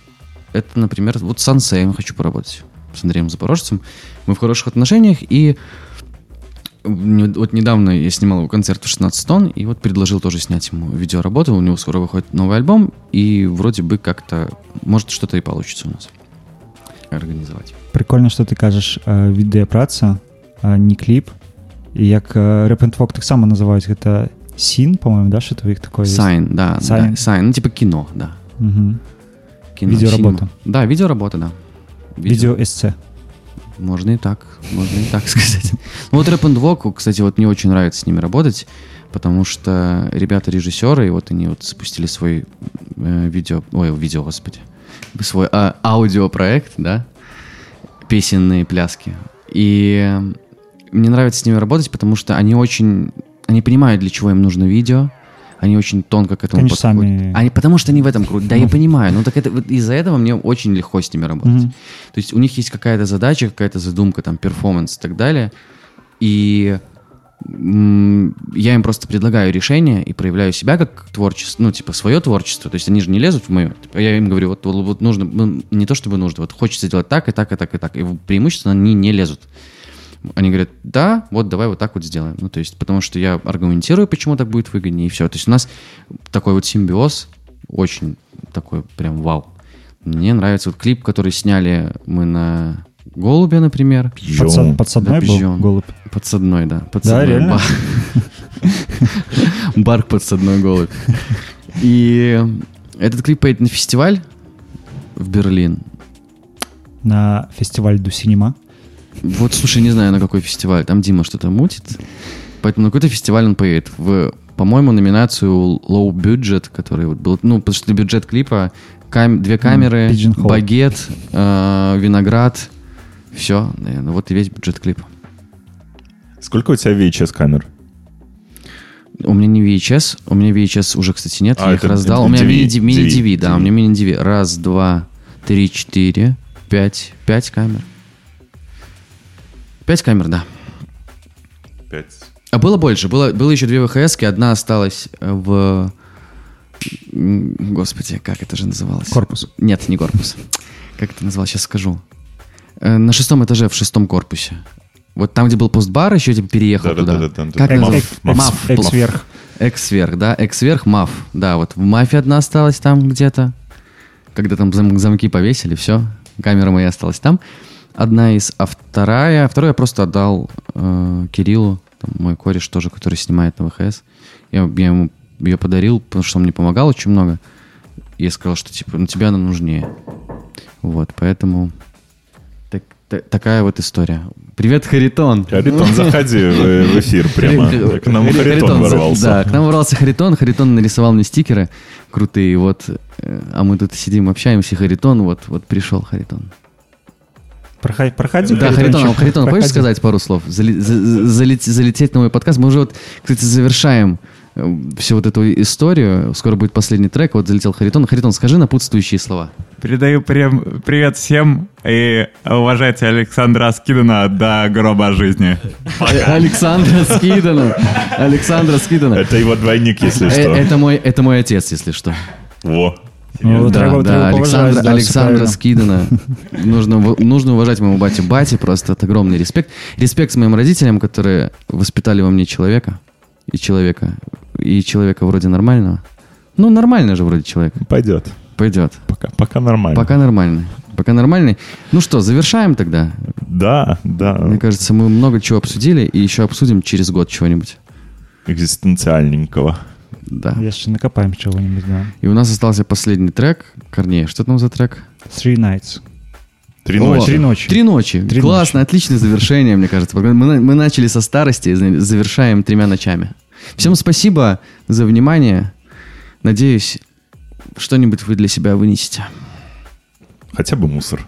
это, например, вот с SunSay ем хочу поработать, с Андреем Запорожцем. Мы в хороших отношениях, и вот недавно я снимал его концерт в 16 тонн, и вот предложил тоже снять ему видеоработу. У него скоро выходит новый альбом, и вроде бы как-то, может, что-то и получится у нас организовать. Прикольно, що ти кажеш е, відеопраця, а не кліп. І як е, Rap and Folk так само називають, гэта сін, по-моему, да, що твоїх такое є? Сайн, да, Сайн. да, сайн, ну типа кино, да. Мгм. Кино, Видеоработа. синема. Да, видеоработа, да. Відео СЦ. Можно и так, можно и так сказать. Ну вот Рэп and Walk, кстати, вот мне очень нравится с ними работать, потому что ребята-режиссеры, и вот они вот запустили свой э, видео, ой, видео, господи, свой а, аудиопроект, да, песенные пляски. И мне нравится с ними работать, потому что они очень, они понимают, для чего им нужно видео, они очень тонко к этому Они подходят. сами- Они, потому что они в этом крут. Да, я понимаю. Ну так это вот из-за этого мне очень легко с ними работать. Мгм. То есть у них есть какая-то задача, какая-то задумка, там, перформанс и так далее. И я им просто предлагаю решение и проявляю себя как творчество, ну, типа, свое творчество. То есть они же не лезут в мое. Типа, Я им говорю, вот, вот нужно, ну, не то чтобы нужно, вот хочется делать так, и так, и так, и так. И преимущественно они не лезут. Они говорят, да, вот давай вот так вот сделаем. Ну, то есть, потому что я аргументирую, почему так будет выгоднее, и все. То есть у нас такой вот симбиоз, очень такой прям вау. Мне нравится вот клип, который сняли мы на Голубе, например. Подсад- подсадной Да, был голубь. Подсадной, да. Подсадной реально? бар. Барк подсадной голубь. И этот клип поедет на фестиваль в Берлин. На фестиваль Ду Синема. Вот, слушай, не знаю, на какой фестиваль. Там Дима что-то мутит. Поэтому на какой-то фестиваль он поедет. В, по-моему, номинацию Low Budget, который вот был... Ну, потому что бюджет клипа кам- две камеры, Pigeonhole. багет, э, виноград. Все, наверное, вот и весь бюджет клипа. Сколько у тебя VHS-камер? У меня не VHS, у меня VHS уже, кстати, нет, А, я их раздал. У меня мини-DV, мини DV, DV, да, у меня мини-DV. Раз, два, три, четыре, пять, пять камер. Пять камер, да. Пять. А было больше. Было, было еще две ВХС, одна осталась э, в... Господи, как это же называлось? Корпус. Нет, не корпус. Как это называлось, сейчас скажу. Э, На шестом этаже, в шестом корпусе. Вот там, где был постбар, еще типа переехал туда. Да-да-да-да-да. Как Эк- называется? Маф, Маф. Экс-верх. Экс-верх, да, экс-верх, МАФ. Да, вот в МАФе одна осталась там где-то. Когда там зам- замки повесили, все. Камера моя осталась там. Одна из, а вторая, вторую я просто отдал э, Кириллу, там, мой кореш тоже, который снимает на ВХС. Я, я ему ее подарил, потому что он мне помогал очень много. Я сказал, что типа, ну тебе она нужнее. Вот, поэтому так- та- такая вот история. Привет, Харитон. Харитон, заходи в, в эфир прямо. К нам Хари- Харитон за- ворвался. Да, к нам ворвался Харитон. Харитон нарисовал мне стикеры крутые. Вот, э, а мы тут сидим, общаемся. Харитон, вот, вот пришел Харитон. Проходи, проходи. Да, Харитон, Харитончик, а, Харитон, хочешь сказать пару слов? Зали- за- залет- залететь на мой подкаст. Мы уже вот, кстати, завершаем э, всю вот эту историю. Скоро будет последний трек. Вот залетел Харитон. Харитон, скажи напутствующие слова. Передаю прем- привет всем и уважайте Александра Скидана до гроба жизни. Э, Александра Скидана. Александра Скидана. Это его двойник, если Э, что. Это мой, это мой отец, если что. Во. Ну, да, треба- да, треба Александра, да, Александра. Скидана. Нужно, нужно уважать моему батю Бати, просто это огромный респект. Респект с моим родителям, которые воспитали во мне человека. И человека. И человека вроде нормального. Ну, нормально же вроде человек. Пойдет. Пойдет. Пока, пока нормально. Пока нормальный. Пока нормальный. Ну что, завершаем тогда. Да, да. Мне кажется, мы много чего обсудили, и еще обсудим через год чего-нибудь. Экзистенциальненького. Да. Яшчэ накопаем чего-нибудь, да. И у нас остался последний трек. Корней, что там за трек? Three Nights. Три О, ночи. Три ночи. Три ночи. Три Классно, отличное завершение, мне кажется. Мы, мы начали со старости, за- завершаем тремя ночами. Всем спасибо за внимание. Надеюсь, что-нибудь вы для себя вынесете. Хотя бы мусор.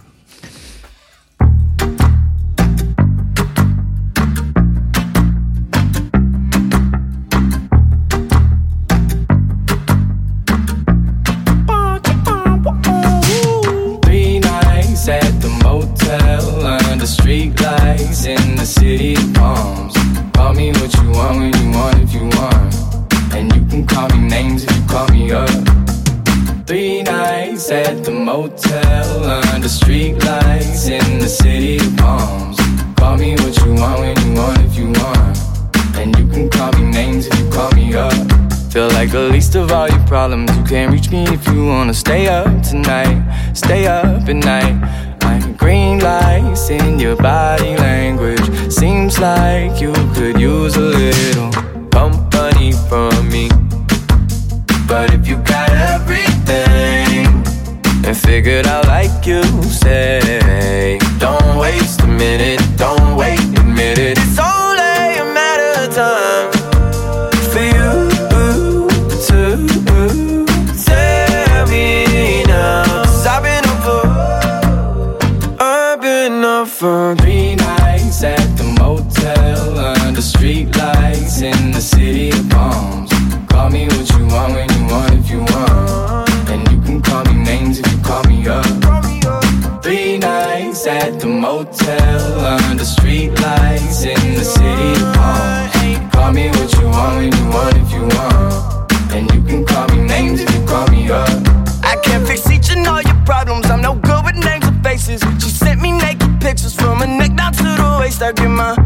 Motel under street lights in the city of palms. Call me what you want when you want if you want. And you can call me names if you call me up. Feel like the least of all your problems. You can't reach me if you wanna stay up tonight. Stay up at night. Green lights in your body language. Seems like you could use a little figured out like you say, don't waste a minute, you want if you want. And you can call me names if you call me up. I can't fix each and all your problems. I'm no good with names or faces. She sent me naked pictures from her neck down to the waist. I get my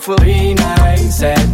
delightful. Be nice